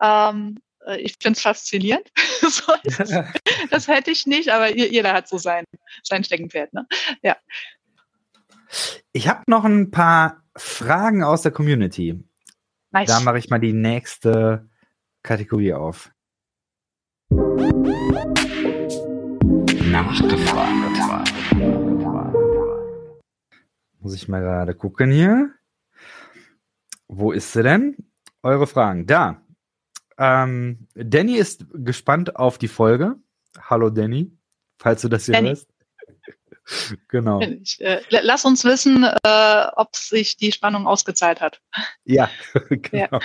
Ähm, äh, ich finde es faszinierend. Das hätte ich nicht, aber je- jeder hat so sein, sein Steckenpferd. Ne?
Ich habe noch ein paar Fragen aus der Community.
Nice.
Da mache ich mal die nächste Kategorie auf.
Nachgefragt.
Muss ich mal gerade gucken hier. Wo ist sie denn? eure Fragen. Da. Ähm, Danny ist gespannt auf die Folge. Hallo Danny, falls du das hier Danny. hörst. Genau.
Ich, äh, lass uns wissen, äh, ob sich die Spannung ausgezahlt hat.
Ja, genau. Ja.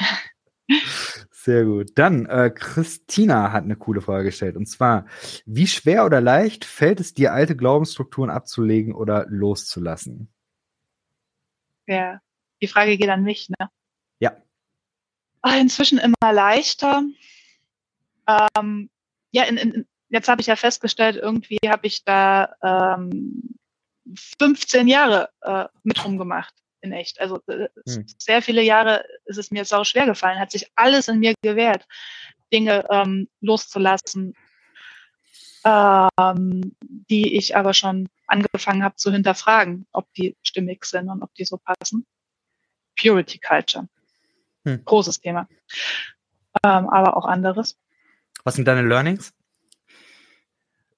Sehr gut. Dann, äh, Christina hat eine coole Frage gestellt. Und zwar, wie schwer oder leicht fällt es dir, alte Glaubensstrukturen abzulegen oder loszulassen?
Ja, die Frage geht an mich, ne?
Ja.
Ah, inzwischen immer leichter. Ähm, ja, in, in, jetzt habe ich ja festgestellt, irgendwie habe ich da ähm, 15 Jahre äh, mit rumgemacht in echt. Also äh, hm. sehr viele Jahre ist es mir sau schwer gefallen, hat sich alles in mir gewehrt, Dinge ähm, loszulassen, ähm, die ich aber schon angefangen habe zu hinterfragen, ob die stimmig sind und ob die so passen. Purity Culture. Hm. Großes Thema. Ähm, aber auch anderes.
Was sind deine Learnings?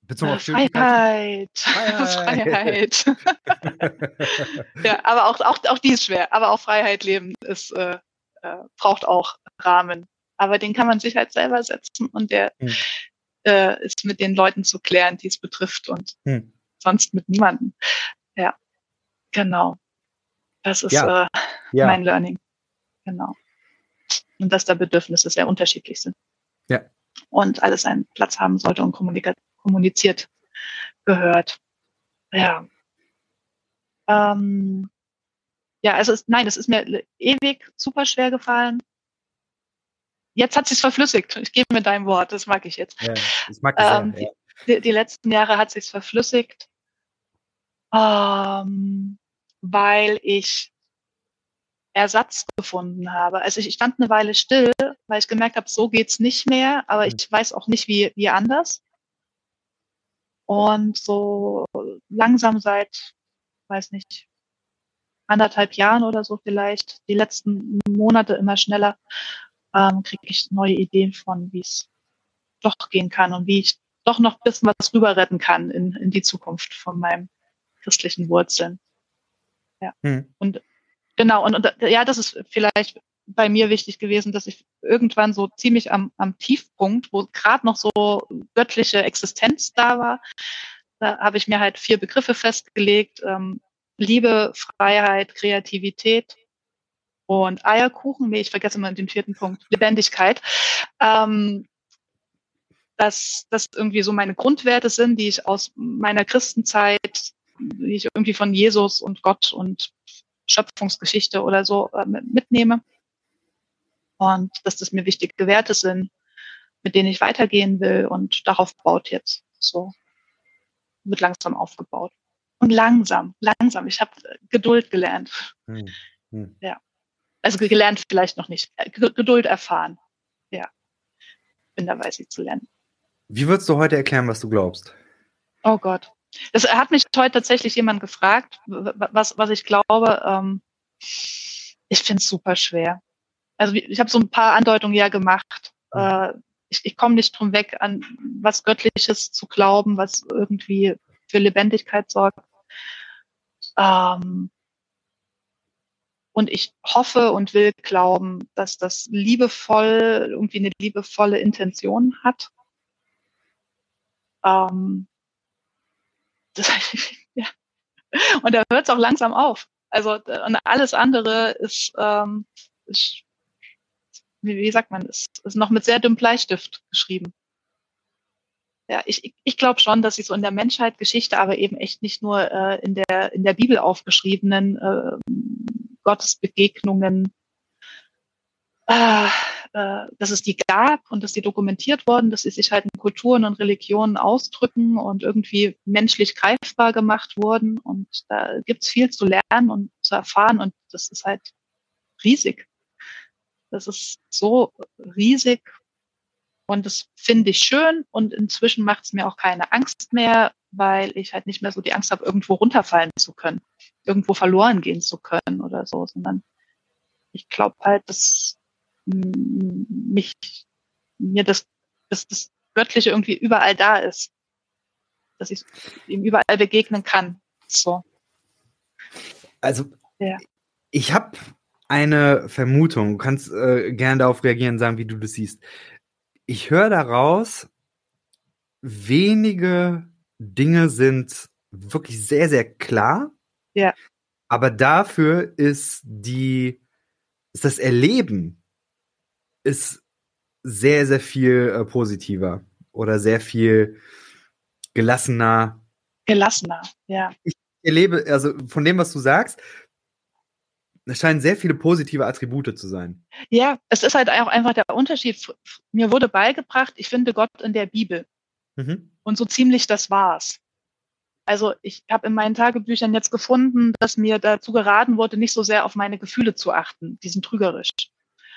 Bezogen auf Freiheit. Freiheit. Freiheit. ja, aber auch, auch, auch die ist schwer. Aber auch Freiheit leben ist, äh, äh, braucht auch Rahmen. Aber den kann man sich halt selber setzen und der hm. äh, ist mit den Leuten zu klären, die es betrifft und hm. sonst mit niemandem. Ja, genau. Das ist ja. Äh, ja. mein Learning. Genau. Und dass da Bedürfnisse sehr unterschiedlich sind.
Ja.
Und alles einen Platz haben sollte und Kommunikation kommuniziert gehört. Ja. Ähm, ja, also es, nein, es ist mir ewig super schwer gefallen. Jetzt hat sich's verflüssigt. Ich gebe mir dein Wort, das mag ich jetzt. Ja, das mag ich ähm, ja. die, die, letzten Jahre hat sich's verflüssigt, ähm, weil ich Ersatz gefunden habe. Also ich, ich stand eine Weile still, weil ich gemerkt habe, so geht's nicht mehr, aber mhm. ich weiß auch nicht, wie, wie anders. Und so langsam seit, weiß nicht, anderthalb Jahren oder so vielleicht, die letzten Monate immer schneller, ähm, kriege ich neue Ideen von, wie es doch gehen kann und wie ich doch noch ein bisschen was rüber retten kann in, in die Zukunft von meinem christlichen Wurzeln. Ja. Hm. Und genau, und, und ja, das ist vielleicht bei mir wichtig gewesen, dass ich irgendwann so ziemlich am, am Tiefpunkt, wo gerade noch so göttliche Existenz da war, da habe ich mir halt vier Begriffe festgelegt. Ähm, Liebe, Freiheit, Kreativität und Eierkuchen. Nee, ich vergesse immer den vierten Punkt. Lebendigkeit. Ähm, dass das irgendwie so meine Grundwerte sind, die ich aus meiner Christenzeit, die ich irgendwie von Jesus und Gott und Schöpfungsgeschichte oder so äh, mitnehme und dass das mir wichtige Werte sind, mit denen ich weitergehen will und darauf baut jetzt so, wird langsam aufgebaut. Und langsam, langsam. Ich habe Geduld gelernt. Hm. Hm. Ja. Also gelernt vielleicht noch nicht. Äh, Geduld erfahren. Ja. Bin dabei, sie zu lernen.
Wie würdest du heute erklären, was du glaubst?
Oh Gott. Das hat mich heute tatsächlich jemand gefragt, was, was ich glaube. Ähm, ich finde es super schwer also ich habe so ein paar Andeutungen ja gemacht. Mhm. Äh, ich, ich komme nicht drum weg, an was Göttliches zu glauben, was irgendwie für Lebendigkeit sorgt. Ähm, und ich hoffe und will glauben, dass das liebevoll, irgendwie eine liebevolle Intention hat. Ähm, das, ja. Und da hört es auch langsam auf. Also und alles andere ist, ähm, ist wie, wie sagt man, ist, ist noch mit sehr dünnem Bleistift geschrieben. Ja, ich, ich, glaube schon, dass sie so in der Menschheit Geschichte, aber eben echt nicht nur äh, in der in der Bibel aufgeschriebenen äh, Gottesbegegnungen, äh, äh, dass es die gab und dass sie dokumentiert wurden, dass sie sich halt in Kulturen und Religionen ausdrücken und irgendwie menschlich greifbar gemacht wurden. Und da gibt's viel zu lernen und zu erfahren und das ist halt riesig. Das ist so riesig und das finde ich schön und inzwischen macht es mir auch keine Angst mehr, weil ich halt nicht mehr so die Angst habe, irgendwo runterfallen zu können, irgendwo verloren gehen zu können oder so, sondern ich glaube halt, dass mich, mir das, dass das Göttliche irgendwie überall da ist, dass ich ihm überall begegnen kann. So.
Also, ja. ich habe eine Vermutung. Du kannst äh, gerne darauf reagieren, sagen, wie du das siehst. Ich höre daraus, wenige Dinge sind wirklich sehr, sehr klar.
Ja.
Aber dafür ist die, ist das Erleben ist sehr, sehr viel äh, positiver oder sehr viel gelassener.
Gelassener, ja.
Ich erlebe, also von dem, was du sagst, es scheinen sehr viele positive Attribute zu sein.
Ja, es ist halt auch einfach der Unterschied. Mir wurde beigebracht, ich finde Gott in der Bibel. Mhm. Und so ziemlich das war's. Also ich habe in meinen Tagebüchern jetzt gefunden, dass mir dazu geraten wurde, nicht so sehr auf meine Gefühle zu achten. Die sind trügerisch.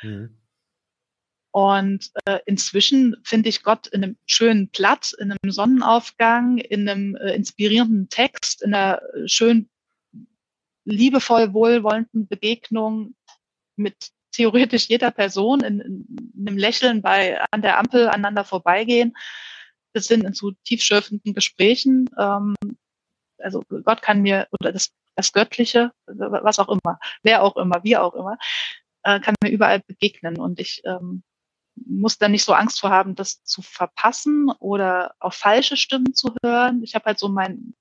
Mhm. Und äh, inzwischen finde ich Gott in einem schönen Platz, in einem Sonnenaufgang, in einem äh, inspirierenden Text, in einer äh, schön liebevoll wohlwollenden Begegnung mit theoretisch jeder Person, in, in einem Lächeln bei an der Ampel aneinander vorbeigehen, bis hin in zu tiefschürfenden Gesprächen. Ähm, also Gott kann mir, oder das, das Göttliche, was auch immer, wer auch immer, wie auch immer, äh, kann mir überall begegnen. Und ich ähm, muss da nicht so Angst vor haben, das zu verpassen oder auf falsche Stimmen zu hören. Ich habe halt so mein,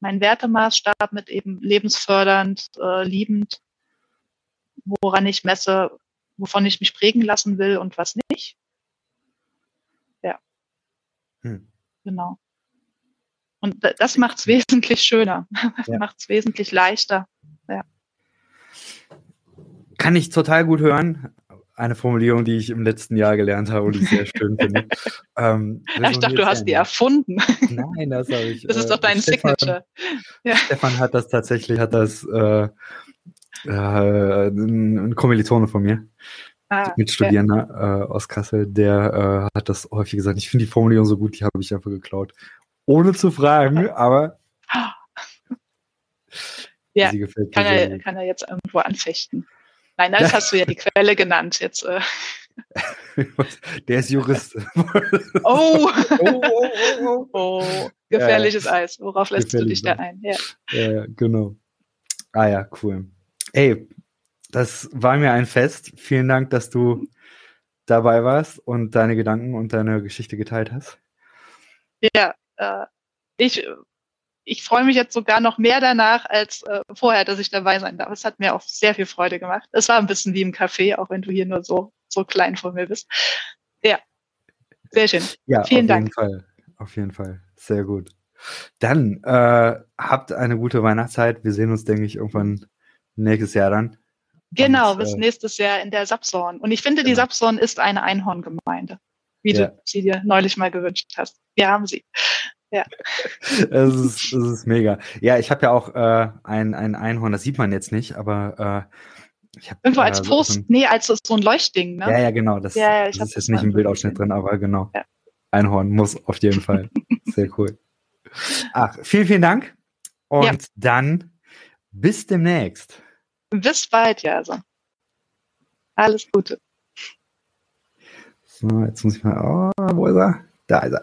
mein Wertemaßstab mit eben lebensfördernd, äh, liebend, woran ich messe, wovon ich mich prägen lassen will und was nicht. Ja. Hm. Genau. Und das macht es wesentlich schöner, ja. macht es wesentlich leichter. Ja.
Kann ich total gut hören eine Formulierung, die ich im letzten Jahr gelernt habe und ich sehr schön finde.
Ähm, ich dachte, du hast die erfunden.
Nein, das habe ich.
Das ist äh, doch dein Stefan, Signature.
Ja. Stefan hat das tatsächlich, hat das äh, äh, ein, Kommilitone von mir, ah, Mitstudierender ja. äh, aus Kassel, der äh, hat das häufig gesagt. Ich finde die Formulierung so gut, die habe ich einfach geklaut. Ohne zu fragen, aber.
Ja, kann er, kann er jetzt irgendwo anfechten. Nein, das hast du ja die Quelle genannt. Jetzt, äh.
Der ist Jurist.
oh. oh, oh, oh, oh. gefährliches ja, Eis. Worauf lässt du dich da ein? Ja.
ja, genau. Ah ja, cool. Ey, das war mir ein Fest. Vielen Dank, dass du dabei warst und deine Gedanken und deine Geschichte geteilt hast.
Ja, äh, ich ich freue mich jetzt sogar noch mehr danach als äh, vorher, dass ich dabei sein darf. Es hat mir auch sehr viel Freude gemacht. Es war ein bisschen wie im Café, auch wenn du hier nur so, so klein vor mir bist. Ja, sehr schön.
Ja, Vielen auf Dank. jeden Fall. Auf jeden Fall. Sehr gut. Dann äh, habt eine gute Weihnachtszeit. Wir sehen uns, denke ich, irgendwann nächstes Jahr dann.
Genau, Und, bis äh, nächstes Jahr in der Sapsorn. Und ich finde, genau. die Sapsorn ist eine Einhorngemeinde, wie ja. du sie dir neulich mal gewünscht hast. Wir haben sie. Ja.
Es ist, es ist mega. Ja, ich habe ja auch äh, ein, ein Einhorn, das sieht man jetzt nicht, aber äh, ich habe.
Irgendwo als äh, Post, so ein, nee, als so ein Leuchtding, ne?
Ja, ja, genau. Das, ja, ja, das ist jetzt nicht im Bildausschnitt drin, aber genau. Ja. Einhorn muss auf jeden Fall. Sehr cool. Ach, vielen, vielen Dank. Und ja. dann bis demnächst.
Bis bald, ja. Also. Alles Gute.
So, jetzt muss ich mal. Oh, wo ist er? Da ist er.